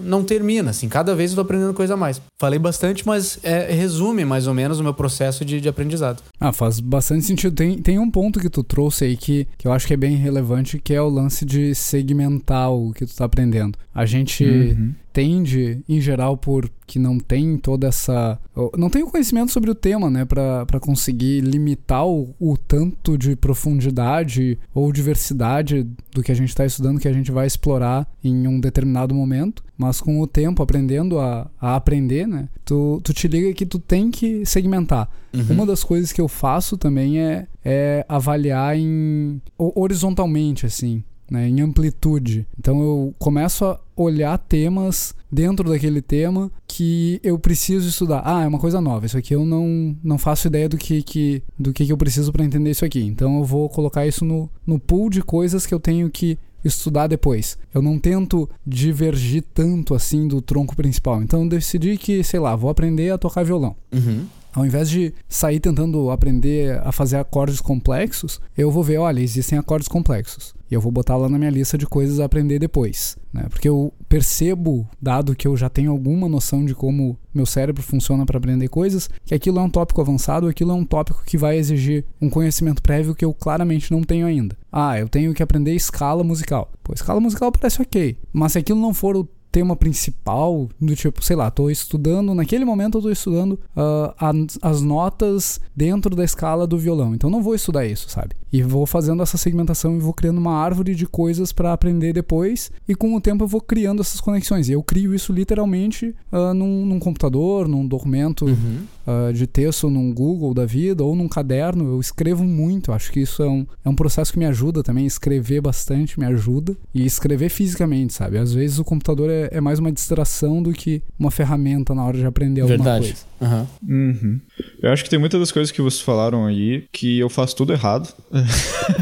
S1: não termina, assim. Cada vez eu tô aprendendo coisa a mais. Falei bastante, mas é, resume mais ou menos o meu processo de, de aprendizado.
S2: Ah, faz bastante sentido. Tem, tem um ponto que tu trouxe aí que, que eu acho que é bem relevante, que é o lance de segmentar o que tu tá aprendendo. A gente... Uhum tende, em geral, por que não tem toda essa. Não tem o conhecimento sobre o tema, né? para conseguir limitar o, o, tanto de profundidade ou diversidade do que a gente está estudando que a gente vai explorar em um determinado momento. Mas com o tempo, aprendendo a, a aprender, né? Tu, tu te liga que tu tem que segmentar. Uhum. Uma das coisas que eu faço também é, é avaliar em horizontalmente, assim né, em amplitude. Então eu começo a olhar temas dentro daquele tema que eu preciso estudar. Ah, é uma coisa nova. Isso aqui eu não, não faço ideia do que, que, do que, que eu preciso para entender isso aqui. Então eu vou colocar isso no, no pool de coisas que eu tenho que estudar depois. Eu não tento divergir tanto assim do tronco principal. Então eu decidi que, sei lá, vou aprender a tocar violão.
S1: Uhum.
S2: Ao invés de sair tentando aprender a fazer acordes complexos, eu vou ver, olha, existem acordes complexos. E eu vou botar lá na minha lista de coisas a aprender depois. Né? Porque eu percebo, dado que eu já tenho alguma noção de como meu cérebro funciona para aprender coisas, que aquilo é um tópico avançado, aquilo é um tópico que vai exigir um conhecimento prévio que eu claramente não tenho ainda. Ah, eu tenho que aprender escala musical. Pô, escala musical parece ok, mas se aquilo não for o tema principal, do tipo, sei lá, tô estudando, naquele momento eu tô estudando uh, as, as notas dentro da escala do violão. Então não vou estudar isso, sabe? E vou fazendo essa segmentação e vou criando uma árvore de coisas para aprender depois. E com o tempo eu vou criando essas conexões. E eu crio isso literalmente uh, num, num, computador, num documento uhum. uh, de texto, num Google da vida ou num caderno. Eu escrevo muito. Acho que isso é um, é um processo que me ajuda também. Escrever bastante me ajuda. E escrever fisicamente, sabe? Às vezes o computador é, é mais uma distração do que uma ferramenta na hora de aprender alguma
S1: Verdade.
S2: coisa.
S1: Uhum.
S3: Uhum. Eu acho que tem muitas das coisas que vocês falaram aí que eu faço tudo errado.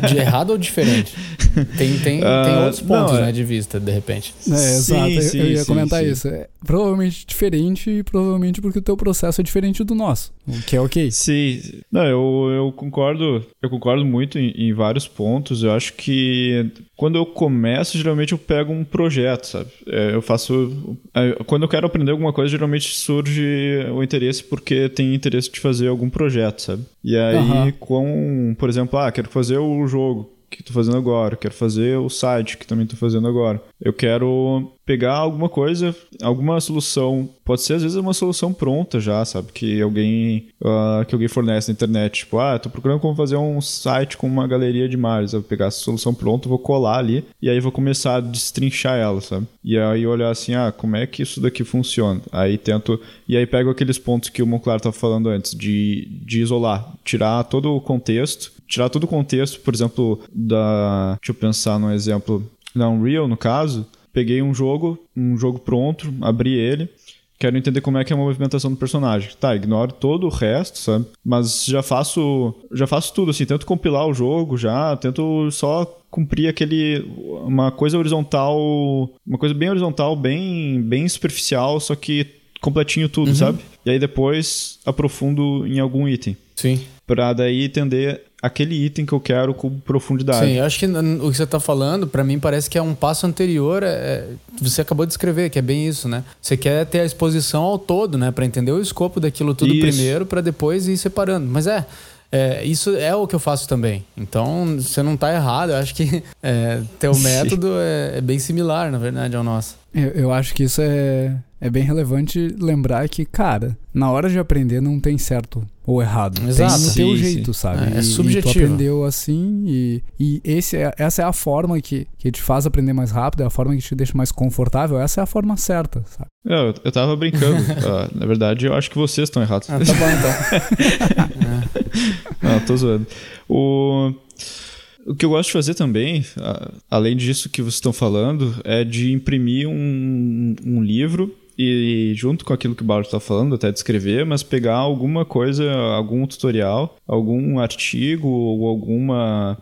S1: De errado ou diferente? Tem, tem, uh, tem outros pontos, não, é... né, de vista, de repente.
S2: É, exato. Sim, eu ia sim, comentar sim. isso. É provavelmente diferente e provavelmente porque o teu processo é diferente do nosso, o que é ok.
S3: Sim. Não, eu, eu concordo, eu concordo muito em, em vários pontos. Eu acho que quando eu começo, geralmente eu pego um projeto, sabe? É, eu faço... É, quando eu quero aprender alguma coisa, geralmente surge o interesse porque tem interesse de fazer algum projeto, sabe? E aí, uhum. com, por exemplo, ah, quero fazer o jogo que estou fazendo agora, quero fazer o site que também estou fazendo agora. Eu quero pegar alguma coisa, alguma solução, pode ser às vezes uma solução pronta já, sabe, que alguém uh, que alguém fornece na internet, tipo, ah, estou procurando como fazer um site com uma galeria de imagens, eu vou pegar essa solução pronta, vou colar ali e aí vou começar a destrinchar ela, sabe? E aí olhar assim, ah, como é que isso daqui funciona? Aí tento e aí pego aqueles pontos que o Monclar estava falando antes de, de isolar, tirar todo o contexto tirar todo o contexto, por exemplo, da. Deixa eu pensar num exemplo. Da Unreal, no caso, peguei um jogo, um jogo pronto, abri ele. Quero entender como é que é a movimentação do personagem. Tá, ignoro todo o resto, sabe? Mas já faço, já faço tudo assim, tento compilar o jogo já, tento só cumprir aquele uma coisa horizontal, uma coisa bem horizontal, bem bem superficial, só que completinho tudo, uhum. sabe? E aí depois aprofundo em algum item.
S1: Sim.
S3: Pra daí entender aquele item que eu quero com profundidade.
S1: Sim, eu acho que o que você está falando, para mim, parece que é um passo anterior. É, é, você acabou de escrever, que é bem isso, né? Você quer ter a exposição ao todo, né? Para entender o escopo daquilo tudo isso. primeiro, para depois ir separando. Mas é. É, isso é o que eu faço também. Então, você não está errado. Eu acho que é, teu método é, é, bem similar, na verdade, ao nosso.
S2: Eu, eu acho que isso é, é bem relevante lembrar que, cara, na hora de aprender não tem certo ou errado.
S1: Exato.
S2: Tem no teu
S3: Sim,
S2: jeito,
S3: sim.
S2: sabe?
S1: É, é
S2: E- E
S1: subjetivo.
S2: tu aprendeu assim e, e esse é, essa é a forma que, que te faz aprender mais rápido, é a forma que te deixa mais confortável, essa é a forma certa, sabe?
S3: Eu, eu tava brincando. Ah, na verdade, eu acho que vocês estão errados.
S1: Ah, tá bom então.
S3: Não, tô zoando. O, o que eu gosto de fazer também, além disso que vocês estão falando, é de imprimir um, um livro e, junto com aquilo que o Bart tá falando, até de escrever, mas pegar alguma coisa, algum tutorial, algum artigo ou alguma.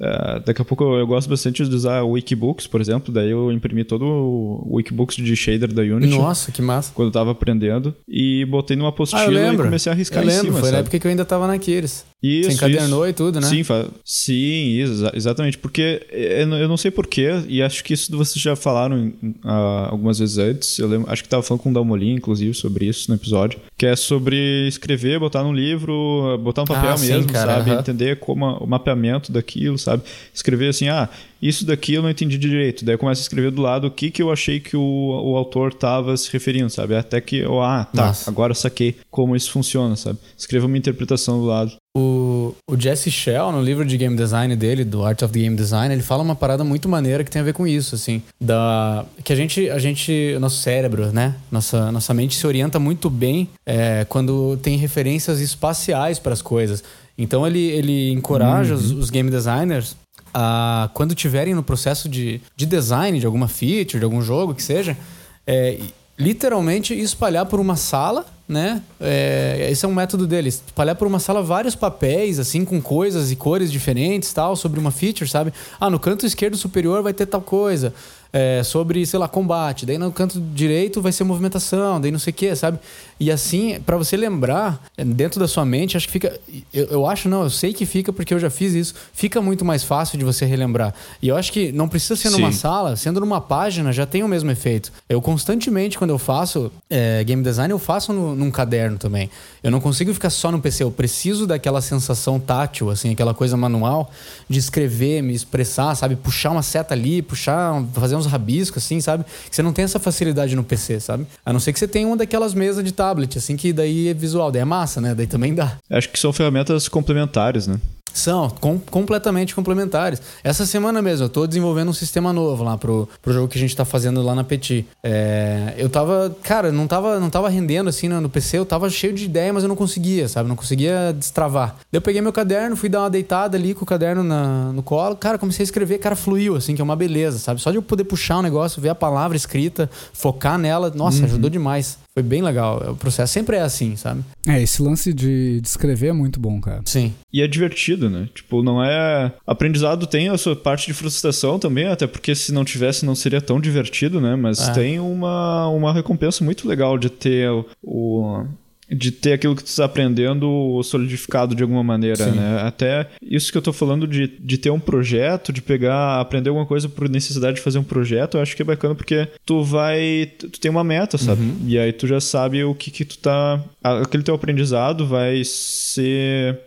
S3: eh, daqui a pouco eu, eu gosto bastante de usar o Wikibooks, por exemplo, daí eu imprimi todo o Wikibooks de shader da Unity
S1: Nossa, que massa.
S3: quando eu tava aprendendo e botei numa
S1: Ah,
S3: apostila e
S1: lembro.
S3: comecei a riscar
S1: eu
S3: em
S1: lembro,
S3: cima,
S1: foi na
S3: sabe?
S1: época que eu ainda tava na Kiris.
S3: Isso,
S1: Você encadernou
S3: isso.
S1: e tudo, né?
S3: Sim, sim exa- exatamente. Porque eu não- eu não sei porquê, e acho que isso vocês já falaram ah, algumas vezes antes. Eu lembro, acho que tava falando com o Dalmolin, inclusive, sobre isso no episódio. Que é sobre escrever, botar num livro, botar no papel
S1: Ah, sim,
S3: mesmo,
S1: cara,
S3: sabe? Entender como a- o mapeamento daquilo, sabe? Escrever assim, ah, isso daqui eu não entendi direito. Daí eu começo a escrever do lado o que, que eu achei que o, o autor tava se referindo, sabe? Até que eu, ah, tá,
S1: Massa.
S3: agora eu saquei como isso funciona, sabe? Escreva uma interpretação do lado.
S1: O, o Jesse Shell, no livro de game design dele, do Art of the Game Design, ele fala uma parada muito maneira que tem a ver com isso, assim. Da, que a gente, a gente, nosso cérebro, né? Nossa, nossa mente se orienta muito bem é, quando tem referências espaciais para as coisas. Então ele, ele encoraja os, os game designers a, quando tiverem no processo de, de design de alguma feature, de algum jogo que seja, é, literalmente espalhar por uma sala, né? É, esse é um método deles. Espalhar por uma sala vários papéis, assim, com coisas e cores diferentes, tal, sobre uma feature, sabe? Ah, no canto esquerdo superior vai ter tal coisa. É, sobre, sei lá, combate. Daí no canto direito vai ser movimentação, daí não sei o que, sabe? E assim, pra você lembrar, é, dentro da sua mente, acho que fica. Eu, eu acho, não, eu sei que fica porque eu já fiz isso. Fica muito mais fácil de você relembrar. E eu acho que não precisa ser numa
S3: Sim.
S1: sala, sendo numa página, já tem o mesmo efeito. Eu constantemente, quando eu faço é, game design, eu faço no- num caderno também. Eu não consigo ficar só no PC, eu preciso daquela sensação tátil, assim, aquela coisa manual de escrever, me expressar, sabe? Puxar uma seta ali, puxar, fazer uns rabiscos, assim, sabe? Você não tem essa facilidade no PC, sabe? A não ser que você tenha uma daquelas mesas de tablet, assim, que daí é visual, daí é massa, né? Daí também dá.
S3: Acho que são ferramentas complementares, né?
S1: São com- completamente complementares. Essa semana mesmo, eu tô desenvolvendo um sistema novo lá pro, pro jogo que a gente tá fazendo lá na Petit. É, eu tava, cara, não tava, não tava rendendo assim no, no PC, eu tava cheio de ideia, mas eu não conseguia, sabe? Não conseguia destravar. Daí eu peguei meu caderno, fui dar uma deitada ali com o caderno na- no colo, cara, comecei a escrever, cara, fluiu, assim, que é uma beleza, sabe? Só de eu poder puxar um negócio, ver a palavra escrita, focar nela, nossa, ajudou demais. Foi bem legal. O processo sempre é assim, sabe?
S2: É, esse lance de, de escrever é muito bom, cara.
S1: Sim.
S3: E é divertido, né? Tipo, não é. Aprendizado tem a sua parte de frustração também, até porque se não tivesse não seria tão divertido, né? Mas
S1: É.
S3: tem uma, uma recompensa muito legal de ter o. o- de ter aquilo que tu está aprendendo solidificado de alguma maneira,
S1: Sim.
S3: né? Até isso que eu tô falando de, de ter um projeto, de pegar, aprender alguma coisa por necessidade de fazer um projeto, eu acho que é bacana porque tu vai, tu tem uma meta, sabe?
S1: Uhum.
S3: E aí tu já sabe o que que tu tá, aquele teu aprendizado vai ser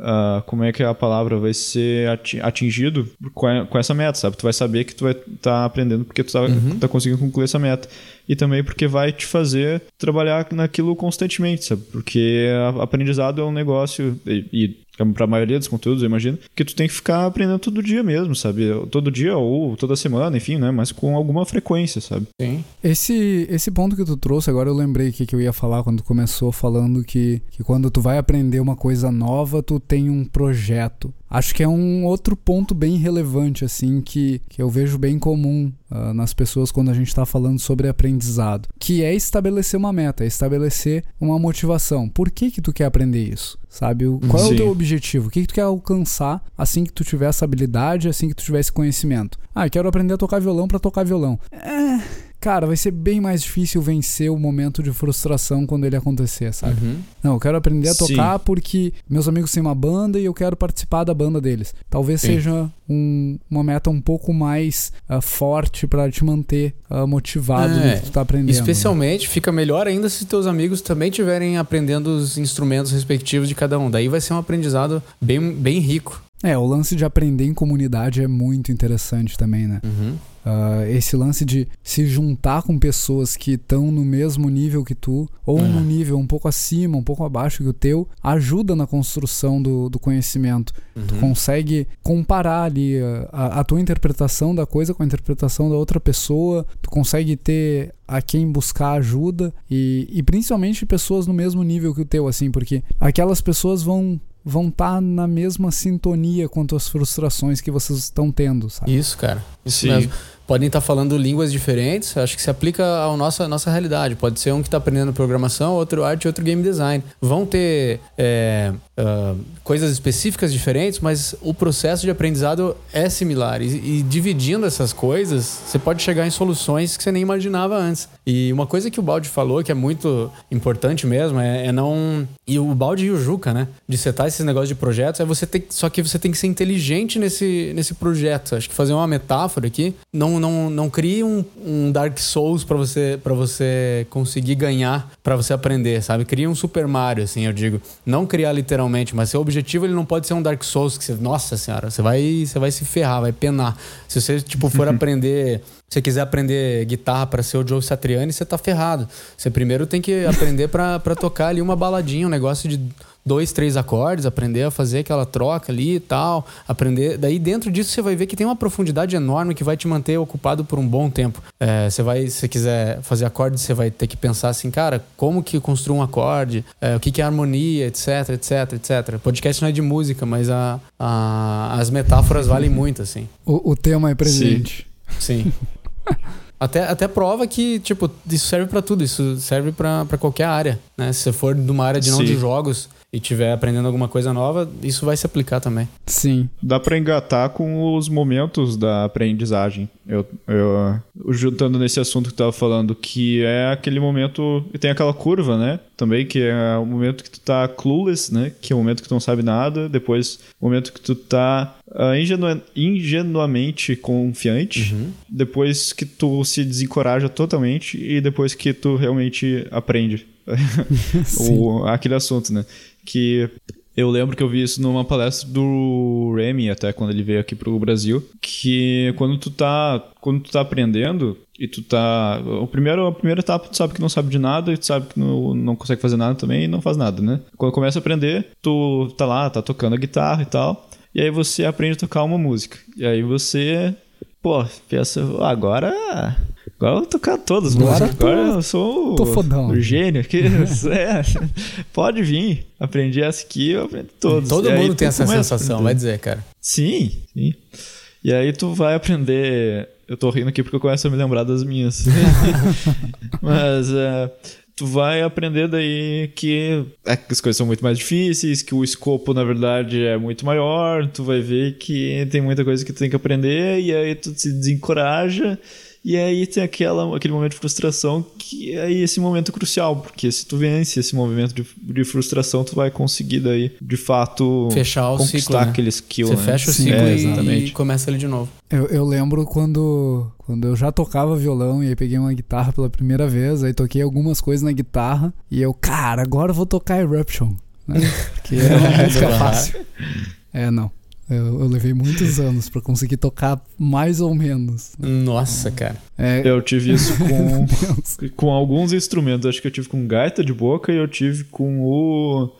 S3: ah, como é que a palavra, vai ser ati- atingido com, essa meta, sabe? Tu vai saber que tu vai estar aprendendo porque tu tá,
S1: Uhum.
S3: tá conseguindo concluir essa meta. E também porque vai te fazer trabalhar naquilo constantemente, sabe? Porque aprendizado é um negócio, e, e para a maioria dos conteúdos, eu imagino, que tu tem que ficar aprendendo todo dia mesmo, sabe? Todo dia ou toda semana, enfim, né? Mas com alguma frequência, sabe?
S1: Sim.
S2: Esse, esse ponto que tu trouxe, agora eu lembrei o que, que eu ia falar quando tu começou falando que, que quando tu vai aprender uma coisa nova, tu tem um projeto. Acho que é um outro ponto bem relevante, assim, que, que eu vejo bem comum ah, nas pessoas quando a gente tá falando sobre aprendizado. Que é estabelecer uma meta, é estabelecer uma motivação. Por que que tu quer aprender isso? Sabe? O- Qual é o
S3: Sim.
S2: teu objetivo? O que, que tu quer alcançar assim que tu tiver essa habilidade, assim que tu tiver esse conhecimento? Ah, eu quero aprender a tocar violão pra tocar violão. É, cara, vai ser bem mais difícil vencer o momento de frustração quando ele acontecer, sabe?
S1: Uhum.
S2: Não, eu quero aprender a
S3: Sim.
S2: tocar porque meus amigos têm uma banda e eu quero participar da banda deles. Talvez
S1: Sim.
S2: seja um- uma meta um pouco mais ah, forte pra te manter ah, motivado
S1: É,
S2: do que tu tá aprendendo.
S1: Especialmente fica melhor ainda se teus amigos também estiverem aprendendo os instrumentos respectivos de cada um. Daí vai ser um aprendizado bem, bem rico.
S2: É, o lance de aprender em comunidade é muito interessante também, né?
S1: Uhum.
S2: Uh, esse lance de se juntar com pessoas que estão no mesmo nível que tu, ou no nível um pouco acima, um pouco abaixo que o teu, ajuda na construção do, do conhecimento. Uhum. Tu consegue comparar ali a, a tua interpretação da coisa com a interpretação da outra pessoa, tu consegue ter a quem buscar ajuda e, e principalmente pessoas no mesmo nível que o teu, assim, porque aquelas pessoas vão vão estar tá na mesma sintonia quanto as frustrações que vocês estão tendo, sabe?
S1: Isso, cara. Isso Sim. mesmo podem estar falando línguas diferentes, acho que se aplica à nossa, nossa realidade. Pode ser um que está aprendendo programação, outro arte, outro game design. Vão ter é, uh, coisas específicas diferentes, mas o processo de aprendizado é similar. E, e, dividindo essas coisas, você pode chegar em soluções que você nem imaginava antes. E uma coisa que o Balde falou, que é muito importante mesmo, é, é não. E o Balde e o Juca, né? De setar esses negócios de projetos, é você ter. Só que você tem que ser inteligente nesse, nesse projeto. Acho que fazer uma metáfora aqui, não não, não, crie um, um Dark Souls para você para você conseguir ganhar, para você aprender, sabe? Cria um Super Mario, assim, eu digo. Não criar literalmente, mas seu objetivo ele não pode ser um Dark Souls que você, nossa senhora, você vai, você vai se ferrar, vai penar. Se você tipo for aprender se você quiser aprender guitarra para ser o Joe Satriani, você tá ferrado. Você primeiro tem que aprender para tocar ali uma baladinha, um negócio de dois, três acordes, aprender a fazer aquela troca ali e tal, aprender. Daí dentro disso você vai ver que tem uma profundidade enorme que vai te manter ocupado por um bom tempo. É, você vai, se você quiser fazer acordes, você vai ter que pensar assim, cara, como que construo um acorde, é, o que, que é harmonia, etc, etc, etc. O podcast não é de música, mas a, a as metáforas valem muito, assim.
S2: O, o tema é presente.
S1: Sim. Sim. Até, até prova que, tipo, isso serve para tudo, isso serve para qualquer área, né? Se você for de uma área de não Sim. de jogos, e estiver aprendendo alguma coisa nova, isso vai se aplicar também.
S2: Sim.
S3: Dá para engatar com os momentos da aprendizagem. Eu, eu juntando nesse assunto que tu tava falando, que é aquele momento e tem aquela curva, né? Também que é o momento que tu tá clueless, né? Que é o momento que tu não sabe nada, depois o momento que tu tá uh, ingenu ingenuamente confiante, uhum. depois que tu se desencoraja totalmente e depois que tu realmente aprende. o, aquele assunto, né? Que eu lembro que eu vi isso numa palestra do Remy, até quando ele veio aqui pro Brasil, que quando tu tá, quando tu tá aprendendo e tu tá, o primeiro, a primeira etapa tu sabe que não sabe de nada e tu sabe que não, não consegue fazer nada também e não faz nada, né? Quando começa a aprender, tu tá lá, tá tocando a guitarra e tal, e aí você aprende a tocar uma música. E aí você, pô, pensa, agora Agora eu vou tocar todas Agora, Agora eu sou
S2: tô fodão.
S3: o gênio aqui. é, pode vir. Aprendi essa aqui, eu aprendi todas.
S1: Todo e mundo tem essa sensação, vai dizer, cara.
S3: Sim, sim. E aí tu vai aprender. Eu tô rindo aqui porque eu começo a me lembrar das minhas. Mas uh, tu vai aprender daí que as coisas são muito mais difíceis, que o escopo, na verdade, é muito maior. Tu vai ver que tem muita coisa que tu tem que aprender, e aí tu se desencoraja e aí tem aquela, aquele momento de frustração que é esse momento crucial, porque se tu vence esse movimento de, de frustração, tu vai conseguir daí, de fato,
S1: fechar o
S3: conquistar
S1: ciclo, né?
S3: aquele skill.
S1: Você né? fecha o ciclo é, e, e começa ali de novo.
S2: Eu, eu lembro quando, quando eu já tocava violão e aí peguei uma guitarra pela primeira vez, aí toquei algumas coisas na guitarra e eu, cara, agora eu vou tocar Eruption. Né? Porque é uma música fácil. É, não. Eu, eu levei muitos anos para conseguir tocar mais ou menos.
S1: Né? Nossa, cara.
S3: É... Eu tive isso com, com alguns instrumentos. Acho que eu tive com gaita de boca e eu tive com o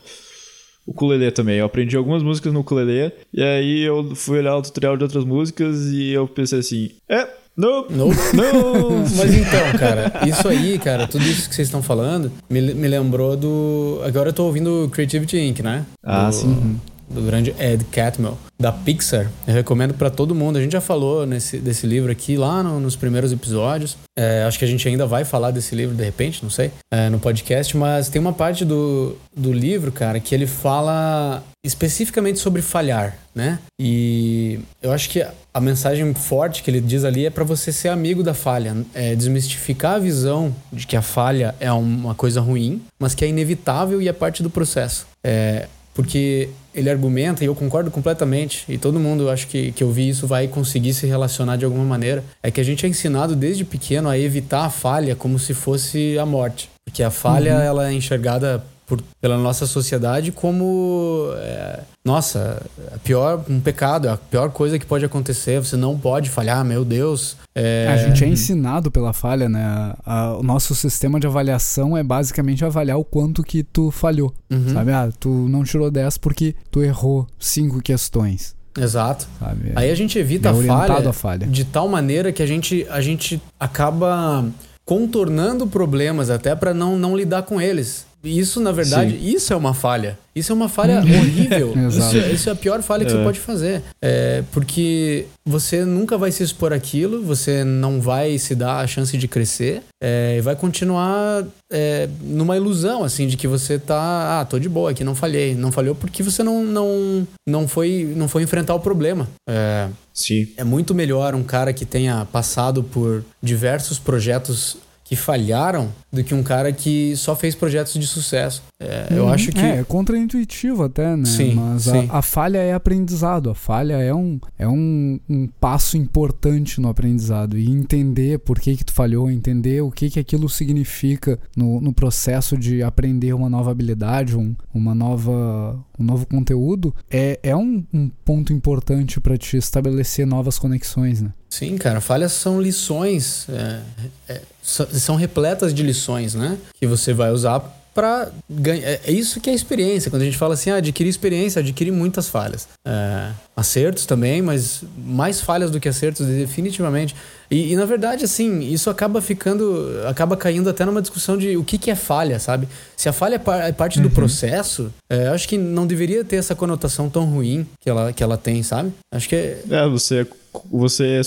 S3: o ukulele também. Eu aprendi algumas músicas no ukulele e aí eu fui olhar o tutorial de outras músicas e eu pensei assim, é, não, não, não.
S1: Mas então, cara, isso aí, cara, tudo isso que vocês estão falando me, me lembrou do. Agora eu tô ouvindo Creativity Inc, né?
S3: Ah,
S1: do,
S3: sim.
S1: Do grande Ed Catmull da Pixar. Eu recomendo para todo mundo. A gente já falou nesse, desse livro aqui lá no, nos primeiros episódios. É, acho que a gente ainda vai falar desse livro de repente, não sei, é, no podcast. Mas tem uma parte do, do livro, cara, que ele fala especificamente sobre falhar, né? E eu acho que a mensagem forte que ele diz ali é para você ser amigo da falha, é desmistificar a visão de que a falha é uma coisa ruim, mas que é inevitável e é parte do processo. É, porque ele argumenta, e eu concordo completamente, e todo mundo, acho que, que eu vi isso, vai conseguir se relacionar de alguma maneira, é que a gente é ensinado desde pequeno a evitar a falha como se fosse a morte. Porque a falha, uhum. ela é enxergada por, pela nossa sociedade como é, nossa, a pior um pecado, a pior coisa que pode acontecer. Você não pode falhar, meu Deus.
S2: É... A gente é ensinado pela falha, né? A, a, o nosso sistema de avaliação é basicamente avaliar o quanto que tu falhou, uhum. sabe? Ah, tu não tirou 10 porque tu errou cinco questões.
S1: Exato. Sabe? Aí a gente evita é a, falha, a falha de tal maneira que a gente, a gente acaba contornando problemas até para não, não lidar com eles. Isso, na verdade, Sim. isso é uma falha. Isso é uma falha horrível. isso, isso, é a pior falha que é. você pode fazer. É, porque você nunca vai se expor aquilo, você não vai se dar a chance de crescer é, e vai continuar é, numa ilusão, assim, de que você tá. Ah, tô de boa aqui, não falhei. Não falhou porque você não, não, não, foi, não foi enfrentar o problema. É,
S3: Sim.
S1: É muito melhor um cara que tenha passado por diversos projetos que falharam do que um cara que só fez projetos de sucesso. É, hum, eu uhum. acho que.
S2: É, é contraintuitivo até, né? Sim, Mas sim. A, a, falha é aprendizado. A falha é um, é um, um passo importante no aprendizado. E entender por que, que tu falhou, entender o que, que aquilo significa no, no processo de aprender uma nova habilidade, um, uma nova, um novo conteúdo, é, é um, um ponto importante para te estabelecer novas conexões, né?
S1: Sim, cara, falhas são lições, é, é, são repletas de lições, né? Que você vai usar para ganhar. É, é isso que é experiência. Quando a gente fala assim, ah, adquirir experiência, adquire muitas falhas. É, acertos também, mas mais falhas do que acertos, definitivamente. E, e, na verdade, assim, isso acaba ficando. acaba caindo até numa discussão de o que, que é falha, sabe? Se a falha é, é parte uhum. do processo, é, acho que não deveria ter essa conotação tão ruim que ela, que ela tem, sabe? Acho que é.
S3: É, você, você é.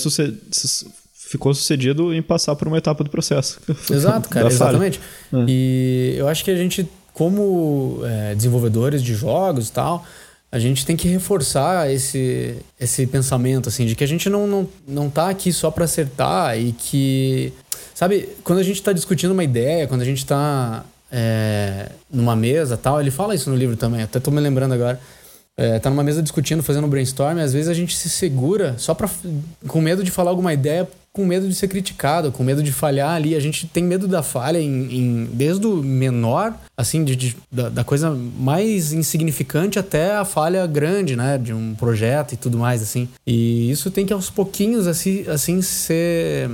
S3: Ficou sucedido em passar por uma etapa do processo.
S1: Exato, cara, exatamente. É. E eu acho que a gente, como é, desenvolvedores de jogos e tal a gente tem que reforçar esse, esse pensamento, assim, de que a gente não, não, não tá aqui só para acertar e que. Sabe, quando a gente está discutindo uma ideia, quando a gente está é, numa mesa tal, ele fala isso no livro também, até tô me lembrando agora. É, tá numa mesa discutindo, fazendo um brainstorm, às vezes a gente se segura só pra, com medo de falar alguma ideia com medo de ser criticado, com medo de falhar ali. A gente tem medo da falha em, em desde o menor, assim, de, de da, da, coisa mais insignificante até a falha grande, né? De um projeto e tudo mais, assim. E isso tem que aos pouquinhos, assim, assim ser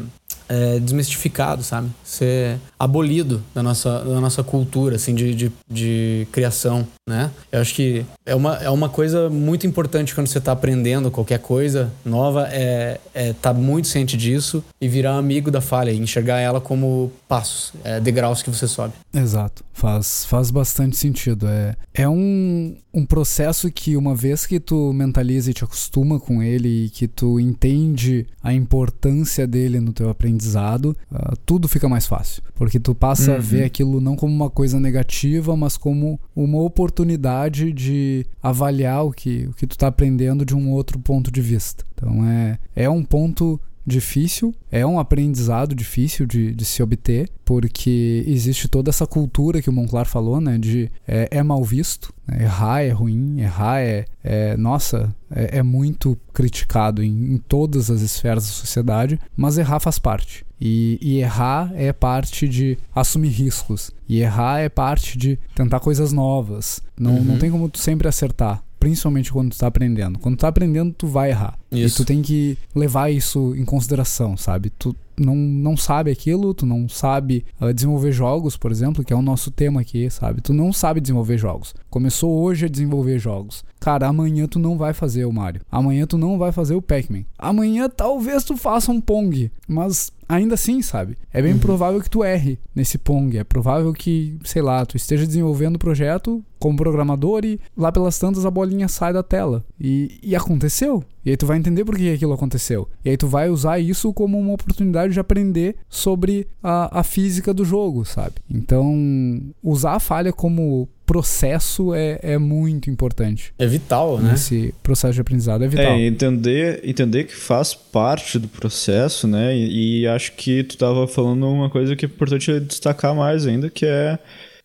S1: é, desmistificado, sabe? Ser abolido da nossa, da nossa cultura, assim, de, de, de, criação, né? Eu acho que é uma, é uma coisa muito importante quando você está aprendendo qualquer coisa nova, é, é tá muito ciente disso e virar amigo da falha, enxergar ela como passos, é, degraus que você sobe.
S2: Exato, faz, faz bastante sentido. É, é um, um processo que uma vez que tu mentaliza e te acostuma com ele e que tu entende a importância dele no teu aprendizado, uh, tudo fica mais fácil. Porque tu passa uhum. a ver aquilo não como uma coisa negativa, mas como uma oportunidade de avaliar o que, o que tu está aprendendo de um outro ponto de vista. Então é, é um ponto difícil, é um aprendizado difícil de, de se obter, porque existe toda essa cultura que o Monclar falou, né? De é, é mal visto, né, errar é ruim, errar é, é nossa, é, é muito criticado em, em, todas as esferas da sociedade, mas errar faz parte. E, e, errar é parte de assumir riscos. E errar é parte de tentar coisas novas. Não, uhum. não tem como tu sempre acertar principalmente quando tu tá aprendendo. Quando tu tá aprendendo, tu vai errar. Isso. E tu tem que levar isso em consideração, sabe? Tu não, não sabe aquilo, tu não sabe uh, desenvolver jogos, por exemplo, que é o nosso tema aqui, sabe? Tu não sabe desenvolver jogos. Começou hoje a desenvolver jogos. Cara, amanhã tu não vai fazer o Mario. Amanhã tu não vai fazer o Pac-Man. Amanhã talvez tu faça um Pong, mas ainda assim, sabe? É bem uhum. provável que tu erre nesse Pong. É provável que, sei lá, tu esteja desenvolvendo o projeto como programador e lá pelas tantas a bolinha sai da tela. E, e aconteceu. E aí tu vai entender por que aquilo aconteceu. E aí tu vai usar isso como uma oportunidade de aprender sobre a, a física do jogo, sabe? Então, usar a falha como processo é, é muito importante.
S1: É vital, né?
S2: Esse processo de aprendizado é vital.
S3: É, entender, entender que faz parte do processo, né? E, e acho que tu estava falando uma coisa que é importante destacar mais ainda, que é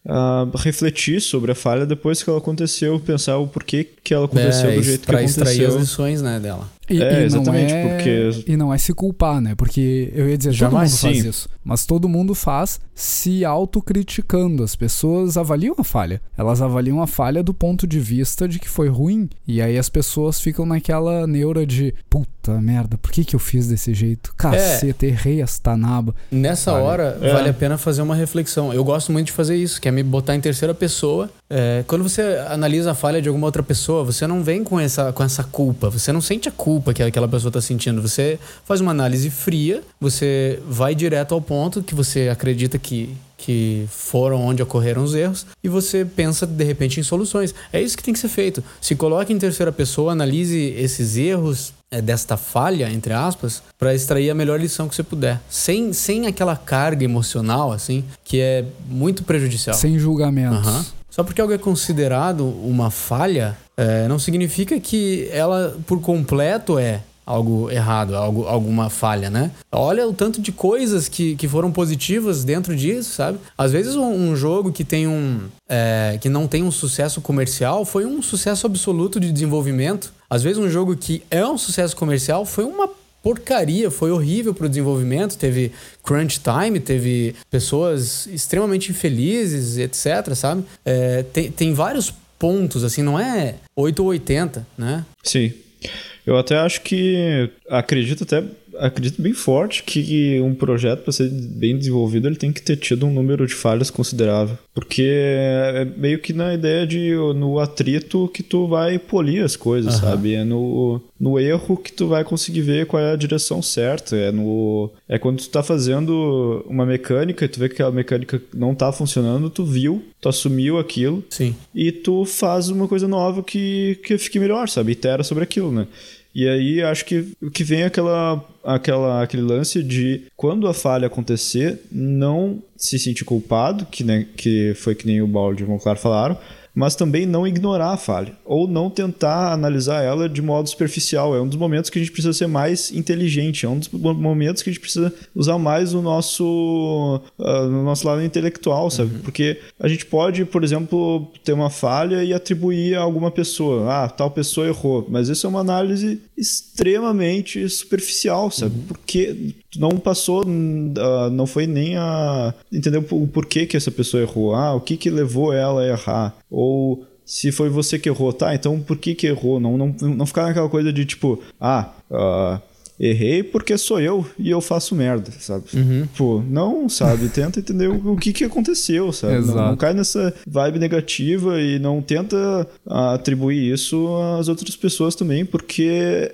S3: uh, refletir sobre a falha depois que ela aconteceu, pensar o porquê que ela aconteceu é, do jeito que aconteceu.
S1: extrair as lições, né, dela.
S2: E,
S3: É,
S2: e
S3: exatamente,
S2: não é,
S3: porque-
S2: E não é se culpar, né? Porque eu ia dizer,
S1: Jamais,
S2: todo mundo faz
S3: sim.
S2: isso. Mas todo mundo faz se autocriticando. As pessoas avaliam a falha. Elas avaliam a falha do ponto de vista de que foi ruim. E aí as pessoas ficam naquela neura de puta merda, por que, que eu fiz desse jeito? Caceta, errei esta naba.
S1: Nessa
S2: Vale.
S1: hora,
S3: É.
S1: vale a pena fazer uma reflexão. Eu gosto muito de fazer isso, que é me botar em terceira pessoa. É, quando você analisa a falha de alguma outra pessoa, você não vem com essa, com essa culpa. Você não sente a culpa que aquela pessoa está sentindo. Você faz uma análise fria, você vai direto ao ponto que você acredita que, que foram onde ocorreram os erros e você pensa, de repente, em soluções. É isso que tem que ser feito. Se coloque em terceira pessoa, analise esses erros é, desta falha, entre aspas, para extrair a melhor lição que você puder. Sem, sem aquela carga emocional, assim, que é muito prejudicial.
S2: Sem julgamentos.
S1: Aham. Só porque algo é considerado uma falha, é, não significa que ela, por completo, é algo errado, algo, alguma falha, né? Olha o tanto de coisas que, que foram positivas dentro disso, sabe? Às vezes um, um jogo que tem um é, que não tem um sucesso comercial foi um sucesso absoluto de desenvolvimento. Às vezes um jogo que é um sucesso comercial foi uma porcaria, foi horrível pro desenvolvimento, teve crunch time, teve pessoas extremamente infelizes, etc, sabe? É, tem, tem vários pontos, assim, não é 8 ou 80, né?
S3: Sim. Eu até acho que acredito até acredito bem forte que um projeto para ser bem desenvolvido ele tem que ter tido um número de falhas considerável, porque é meio que na ideia de no atrito que tu vai polir as coisas,
S1: Aham.
S3: sabe? É no, no erro que tu vai conseguir ver qual é a direção certa, é no é quando tu tá fazendo uma mecânica e tu vê que a mecânica não tá funcionando, tu viu, tu assumiu aquilo
S1: Sim.
S3: e tu faz uma coisa nova que, que fique melhor, sabe? Itera sobre aquilo, né? E aí acho que que vem é aquela, aquela, aquele lance de quando a falha acontecer, não se sentir culpado, que, né, que foi que nem o Balde e o Monclar falaram, mas também não ignorar a falha, ou não tentar analisar ela de modo superficial. É um dos momentos que a gente precisa ser mais inteligente, é um dos momentos que a gente precisa usar mais o nosso, ah, no nosso lado intelectual, sabe? Porque a gente pode, por exemplo, ter uma falha e atribuir a alguma pessoa. Ah, tal pessoa errou. Mas isso é uma análise extremamente superficial, sabe? Porque tu não passou, ah, não foi nem a entender o porquê que essa pessoa errou. Ah, o que que levou ela a errar? Ou se foi você que errou, tá? Então por que que errou? Não, não, não ficar naquela coisa de tipo, ah, ah, errei porque sou eu e eu faço merda, sabe? Pô, não, sabe? Tenta entender o, o que que aconteceu, sabe? Não,
S2: Exato.
S3: não cai nessa vibe negativa e não tenta atribuir isso às outras pessoas também, porque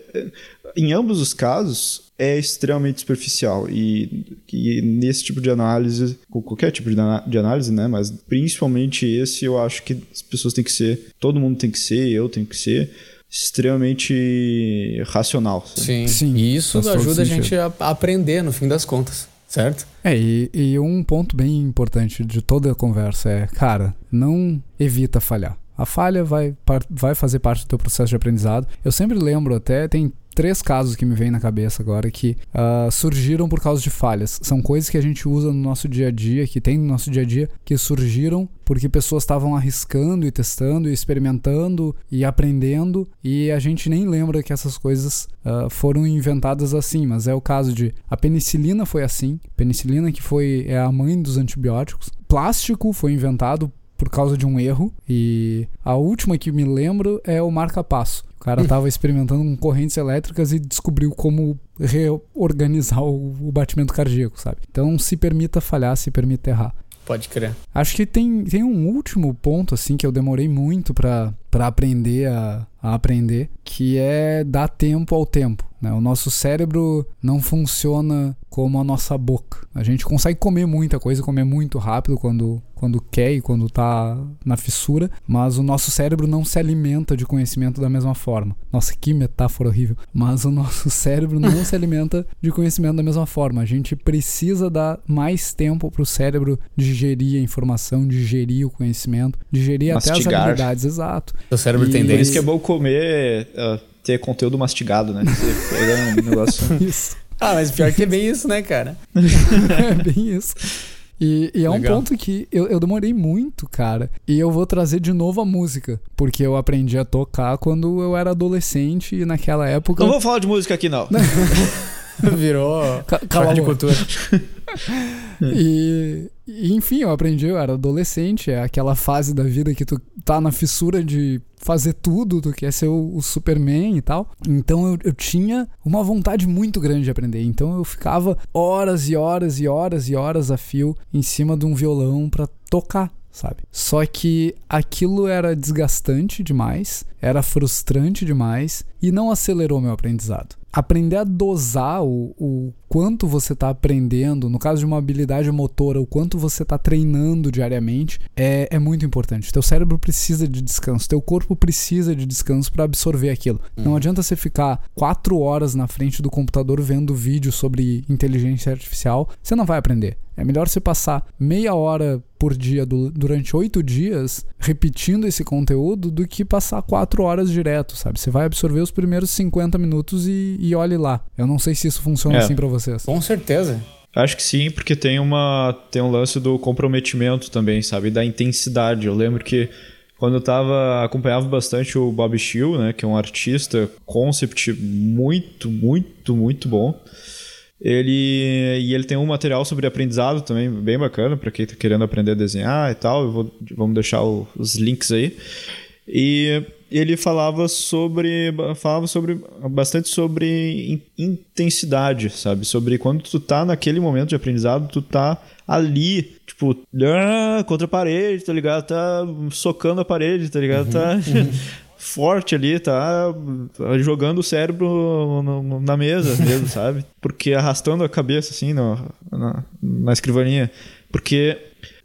S3: em ambos os casos é extremamente superficial e, e nesse tipo de análise, com qualquer tipo de, análise, né? Mas principalmente esse, eu acho que as pessoas têm que ser, todo mundo tem que ser, eu tenho que ser extremamente racional. sabe?
S1: Sim.
S2: Sim,
S1: E isso ajuda a gente a a aprender, no fim das contas, certo?
S2: É, e, e um ponto bem importante de toda a conversa é, cara, não evita falhar. A falha vai, par- vai fazer parte do teu processo de aprendizado. Eu sempre lembro até, tem três casos que me vêm na cabeça agora que ah, surgiram por causa de falhas. São coisas que a gente usa no nosso dia a dia, que tem no nosso dia a dia, que surgiram porque pessoas estavam arriscando e testando e experimentando e aprendendo e a gente nem lembra que essas coisas ah, foram inventadas assim, mas é o caso de a penicilina foi assim, penicilina que foi é a mãe dos antibióticos. Plástico foi inventado por causa de um erro e a última que me lembro é o marca-passo. O cara tava experimentando com correntes elétricas e descobriu como reorganizar o, o batimento cardíaco, sabe? Então se permita falhar, se permita errar.
S1: Pode crer.
S2: Acho que tem, tem um último ponto, assim, que eu demorei muito pra pra aprender a, a aprender, que é dar tempo ao tempo. Né? O nosso cérebro não funciona como a nossa boca. A gente consegue comer muita coisa, comer muito rápido quando, quando quer e quando tá na fissura, mas o nosso cérebro não se alimenta de conhecimento da mesma forma. Nossa, que metáfora horrível. Mas o nosso cérebro não se alimenta de conhecimento da mesma forma. A gente precisa dar mais tempo pro cérebro digerir a informação, digerir o conhecimento, digerir até as
S3: Mastigar.
S2: habilidades. Exato.
S1: Seu cérebro
S2: E-
S1: tem
S3: Por
S1: dentes.
S3: isso que é bom comer, ah, ter conteúdo mastigado, né? Você pega um negócio.
S2: Isso.
S1: Ah, mas pior que é bem isso, né, cara?
S2: é bem isso. E, e é um
S1: Legal.
S2: ponto que eu, eu demorei muito, cara. E eu vou trazer de novo a música. Porque eu aprendi a tocar quando eu era adolescente e naquela época.
S3: Não vou falar de música aqui, não.
S1: Virou
S2: Ca- cala
S1: de cultura.
S2: E, e, enfim, eu aprendi, eu era adolescente, é aquela fase da vida que tu tá na fissura de fazer tudo, tu quer ser o, o Superman e tal. Então eu, eu tinha uma vontade muito grande de aprender. Então eu ficava horas e horas e horas e horas a fio em cima de um violão pra tocar. Sabe? Só que aquilo era desgastante demais, era frustrante demais e não acelerou meu aprendizado. Aprender a dosar o, o quanto você está aprendendo, no caso de uma habilidade motora, o quanto você está treinando diariamente, é, é muito importante. Teu cérebro precisa de descanso, teu corpo precisa de descanso para absorver aquilo. Não adianta você ficar quatro horas na frente do computador vendo vídeo sobre inteligência artificial, você não vai aprender. É melhor você passar meia hora por dia du- durante oito dias repetindo esse conteúdo do que passar quatro horas direto, sabe? Você vai absorver os primeiros 50 minutos e, e olhe lá. Eu não sei se isso funciona
S3: É.
S2: assim pra vocês.
S1: Com certeza.
S3: Acho que sim, porque tem uma tem um lance do comprometimento também, sabe, da intensidade. Eu lembro que quando eu tava acompanhava bastante o Bob Shield, né, que é um artista concept muito, muito, muito bom. Ele e ele tem um material sobre aprendizado também bem bacana para quem tá querendo aprender a desenhar e tal. Eu vou, vamos deixar o- os links aí. E ele falava sobre falava sobre bastante sobre in- intensidade, sabe? Sobre quando tu tá naquele momento de aprendizado, tu tá ali, tipo, ah, contra a parede, tá ligado? Tá socando a parede, tá ligado? Tá forte ali, tá jogando o cérebro na mesa mesmo, sabe? Porque arrastando a cabeça assim no- na, na escrivaninha. Porque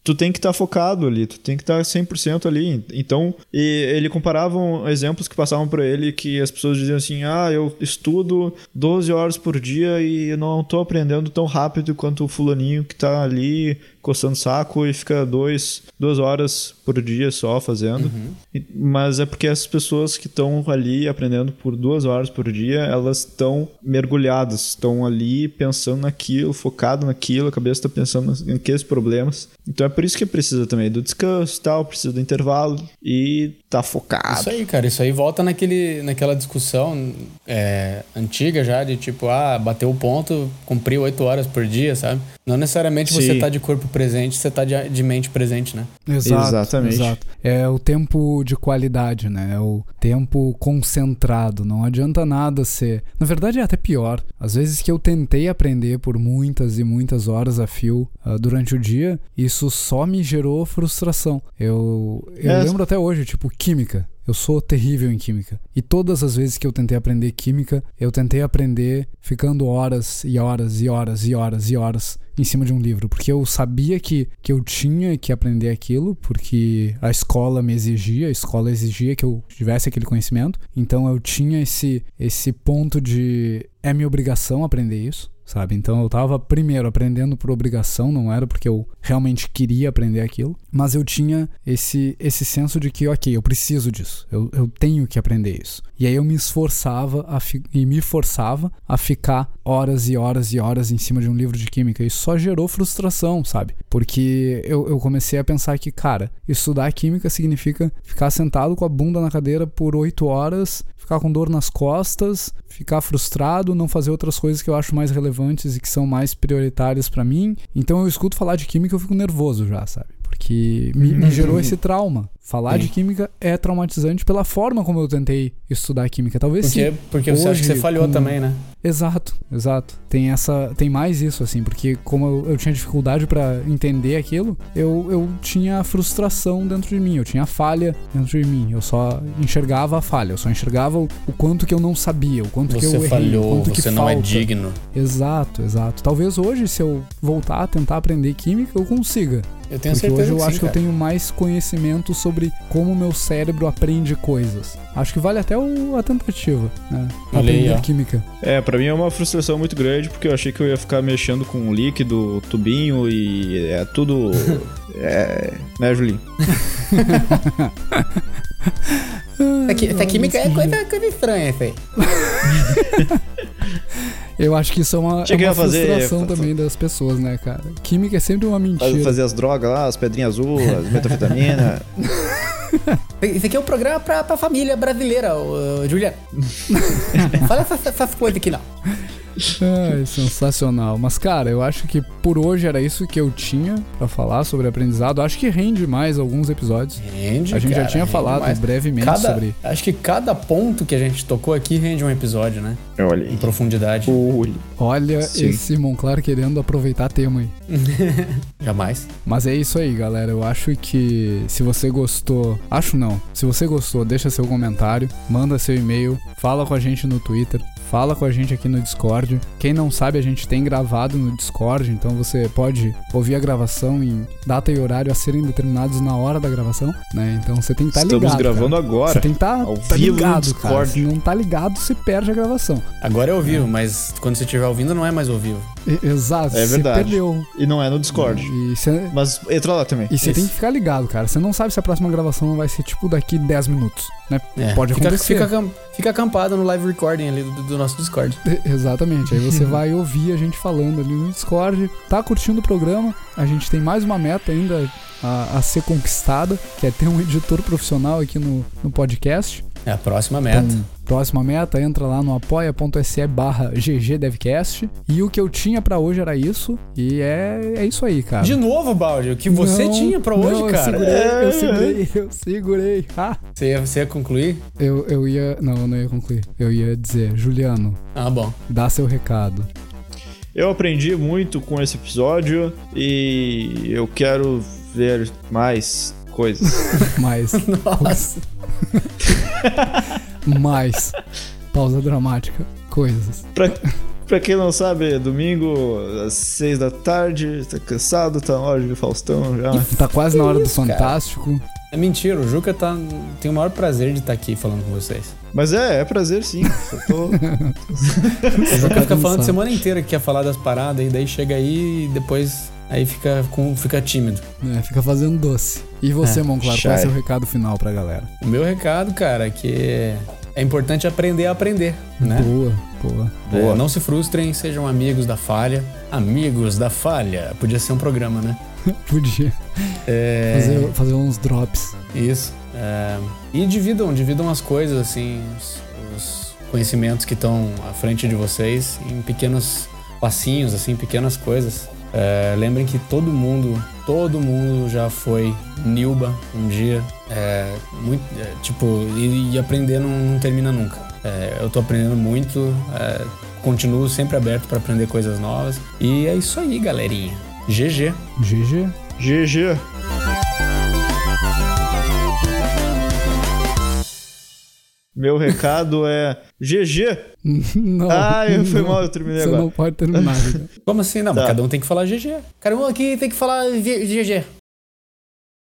S3: tu tem que estar focado ali, tu tem que estar 100% ali. Então, e ele comparavam exemplos que passavam por ele que as pessoas diziam assim: "Ah, eu estudo 12 horas por dia e não tô aprendendo tão rápido quanto o fulaninho que tá ali coçando saco e fica dois, duas horas por dia só fazendo. E- Mas é porque essas pessoas que estão ali aprendendo por duas horas por dia, elas estão mergulhadas, estão ali pensando naquilo, focado naquilo, a cabeça está pensando nas- naqueles problemas. Então é por isso que precisa também do descanso e tal, precisa do intervalo e tá focado.
S1: Isso aí, cara. Isso aí volta naquele, naquela discussão é, antiga já de tipo, ah, bateu o ponto, cumpriu oito horas por dia, sabe? Não necessariamente você
S3: Sim.
S1: tá de corpo presente, você tá de, de mente presente, né?
S2: Exato,
S3: Exatamente.
S2: exato. É o tempo de qualidade, né? É o tempo concentrado. Não adianta nada ser. Na verdade, é até pior. Às vezes que eu tentei aprender por muitas e muitas horas a fio ah, durante o dia, isso só me gerou frustração. Eu, eu
S3: É.
S2: lembro até hoje, tipo, química. Eu sou terrível em química. E todas as vezes que eu tentei aprender química, eu tentei aprender ficando horas e horas e horas e horas e horas em cima de um livro. Porque eu sabia que, que eu tinha que aprender aquilo, porque a escola me exigia, a escola exigia que eu tivesse aquele conhecimento. Então eu tinha esse, esse ponto de. É minha obrigação aprender isso. Sabe? Então eu tava primeiro aprendendo por obrigação, não era porque eu realmente queria aprender aquilo, mas eu tinha esse esse senso de que, ok, eu preciso disso, eu, eu tenho que aprender isso. E aí eu me esforçava a e me forçava a ficar horas e horas e horas em cima de um livro de química. Isso só gerou frustração, sabe? Porque eu, eu comecei a pensar que, cara, estudar química significa ficar sentado com a bunda na cadeira por oito horas, ficar com dor nas costas, ficar frustrado, não fazer outras coisas que eu acho mais relevantes e que são mais prioritárias pra mim. Então eu escuto falar de química e eu fico nervoso já, sabe? Porque me, me gerou esse trauma. Falar de
S1: Sim.
S2: química é traumatizante pela forma como eu tentei estudar química. Talvez
S1: Porque,
S2: sim.
S1: porque você acha que você
S2: Hoje,
S1: falhou
S2: com-
S1: também, né?
S2: Exato, exato. Tem essa, tem mais isso assim, porque como eu, eu tinha dificuldade pra entender aquilo, eu, eu tinha frustração dentro de mim, eu tinha falha dentro de mim. Eu só enxergava a falha, eu só enxergava o, o quanto que eu não sabia, o quanto que eu
S1: Você
S2: errei, o
S1: falhou,
S2: quanto que
S1: você não é
S2: falta.
S1: digno.
S2: Exato, exato. Talvez hoje, se eu voltar a tentar aprender química, eu consiga.
S1: Eu tenho
S2: Porque
S1: certeza
S2: hoje eu acho que eu tenho mais conhecimento sobre como o meu cérebro aprende coisas. Acho que vale até o- a tentativa, né?
S1: Aí,
S2: Aprender química.
S3: É, pra mim é uma frustração muito grande porque eu achei que eu ia ficar mexendo com líquido, tubinho e é tudo. é. Né, Julinho?
S1: Essa química é coisa, coisa estranha, feio.
S2: Eu acho que isso é uma, é uma
S3: a fazer-
S2: frustração também das pessoas, né, cara? Química é sempre uma mentira.
S3: Fazer as drogas lá, as pedrinhas azuis, as metafetamina.
S1: Esse aqui é um programa pra, pra família brasileira, ô, Juliano. Fala essas, essas coisas aqui, não.
S2: Ai, sensacional. Mas, cara, eu acho que por hoje era isso que eu tinha pra falar sobre aprendizado. Acho que rende mais alguns episódios.
S1: Rende,
S2: A gente já
S1: cara,
S2: tinha
S1: rende
S2: falado
S1: mais.
S2: brevemente
S1: Cada-
S2: sobre.
S1: Acho que cada ponto que a gente tocou aqui rende um episódio, né?
S3: Olha
S1: Em profundidade.
S2: Olha
S3: Sim.
S2: esse Monclar querendo aproveitar tema aí.
S1: Jamais.
S2: Mas é isso aí, galera. Eu acho que se você gostou. Acho não. Se você gostou, deixa seu comentário, manda seu e-mail, fala com a gente no Twitter. Fala com a gente aqui no Discord. Quem não sabe, a gente tem gravado no Discord, então você pode ouvir a gravação em data e horário a serem determinados na hora da gravação, né? Então você tem que estar
S3: Estamos
S2: ligado.
S3: gravando
S2: cara.
S3: agora.
S2: Você tem que tá
S3: vivo no
S2: ligado, cara.
S3: Discord.
S2: Se não tá ligado, você perde a gravação.
S1: Agora é ao vivo, mas quando você estiver ouvindo, não é mais ao vivo.
S2: Exato.
S3: É
S2: você
S3: verdade.
S2: perdeu.
S3: E não é no Discord.
S2: E você
S3: Mas entra lá também.
S2: E você
S1: Isso.
S2: tem que ficar ligado, cara. Você não sabe se a próxima gravação vai ser tipo daqui 10 minutos, né?
S1: É,
S2: Pode
S1: fica,
S2: acontecer.
S1: Fica, fica acampado no live recording ali do, do nosso Discord.
S2: E- Exatamente. Aí você vai ouvir a gente falando ali no Discord. Tá curtindo o programa? A gente tem mais uma meta ainda a, a ser conquistada, que é ter um editor profissional aqui no, no podcast.
S1: É a próxima meta.
S2: Então, próxima meta, entra lá no apoia.se barra ggdevcast. E o que eu tinha pra hoje era isso. E é, é isso aí, cara.
S1: De novo, Baldi, o que você
S2: Não,
S1: tinha pra
S2: não,
S1: hoje,
S2: eu
S1: cara?
S2: Segurei,
S3: É.
S2: Eu segurei, eu segurei. Ah,
S1: Você, ia, você ia concluir?
S2: eu, eu ia. Não, eu não ia concluir. Eu ia dizer, Juliano,
S1: Ah, bom.
S2: dá seu recado.
S3: Eu aprendi muito com esse episódio e eu quero ver mais coisas.
S2: Mais,
S1: Nossa.
S2: mais. Pausa dramática. Coisas.
S3: pra, pra quem não sabe, é domingo às seis da tarde, tá cansado, tá na hora de Faustão já.
S2: Tá quase na hora do
S1: Isso, cara.
S2: Fantástico.
S1: É mentira, o Juca tá, tem o maior prazer de estar aqui falando com vocês.
S3: Mas é, é prazer sim. Só tô...
S1: O Juca fica falando a semana inteira que quer falar das paradas e daí chega aí e depois aí fica, com, fica tímido.
S2: É, fica fazendo doce. E você,
S1: É,
S2: Monclar, qual é seu recado final pra galera?
S1: O meu recado, cara, é que é importante aprender a aprender, né?
S2: Boa, boa.
S3: Boa.
S1: É, não se frustrem, sejam amigos da falha. Amigos da falha. Podia ser um programa, né?
S2: Podia
S1: É,
S2: fazer, fazer uns drops.
S1: Isso. É, e dividam, dividam as coisas, assim, os, os conhecimentos que estão à frente de vocês em pequenos passinhos, assim, pequenas coisas. É, lembrem que todo mundo, todo mundo já foi Nilba um dia. É, muito, é, tipo, e, e aprender não, não termina nunca. É, eu tô aprendendo muito, é, continuo sempre aberto para aprender coisas novas. E é isso aí, galerinha. GG.
S2: GG.
S3: GG. Meu recado é GG.
S2: Não.
S3: Ah, eu fui mal, eu terminei
S2: Você
S3: agora.
S2: não pode terminar.
S1: Como assim? Não, mas
S3: Tá.
S1: cada um tem que falar GG. Cada um aqui tem que falar GG.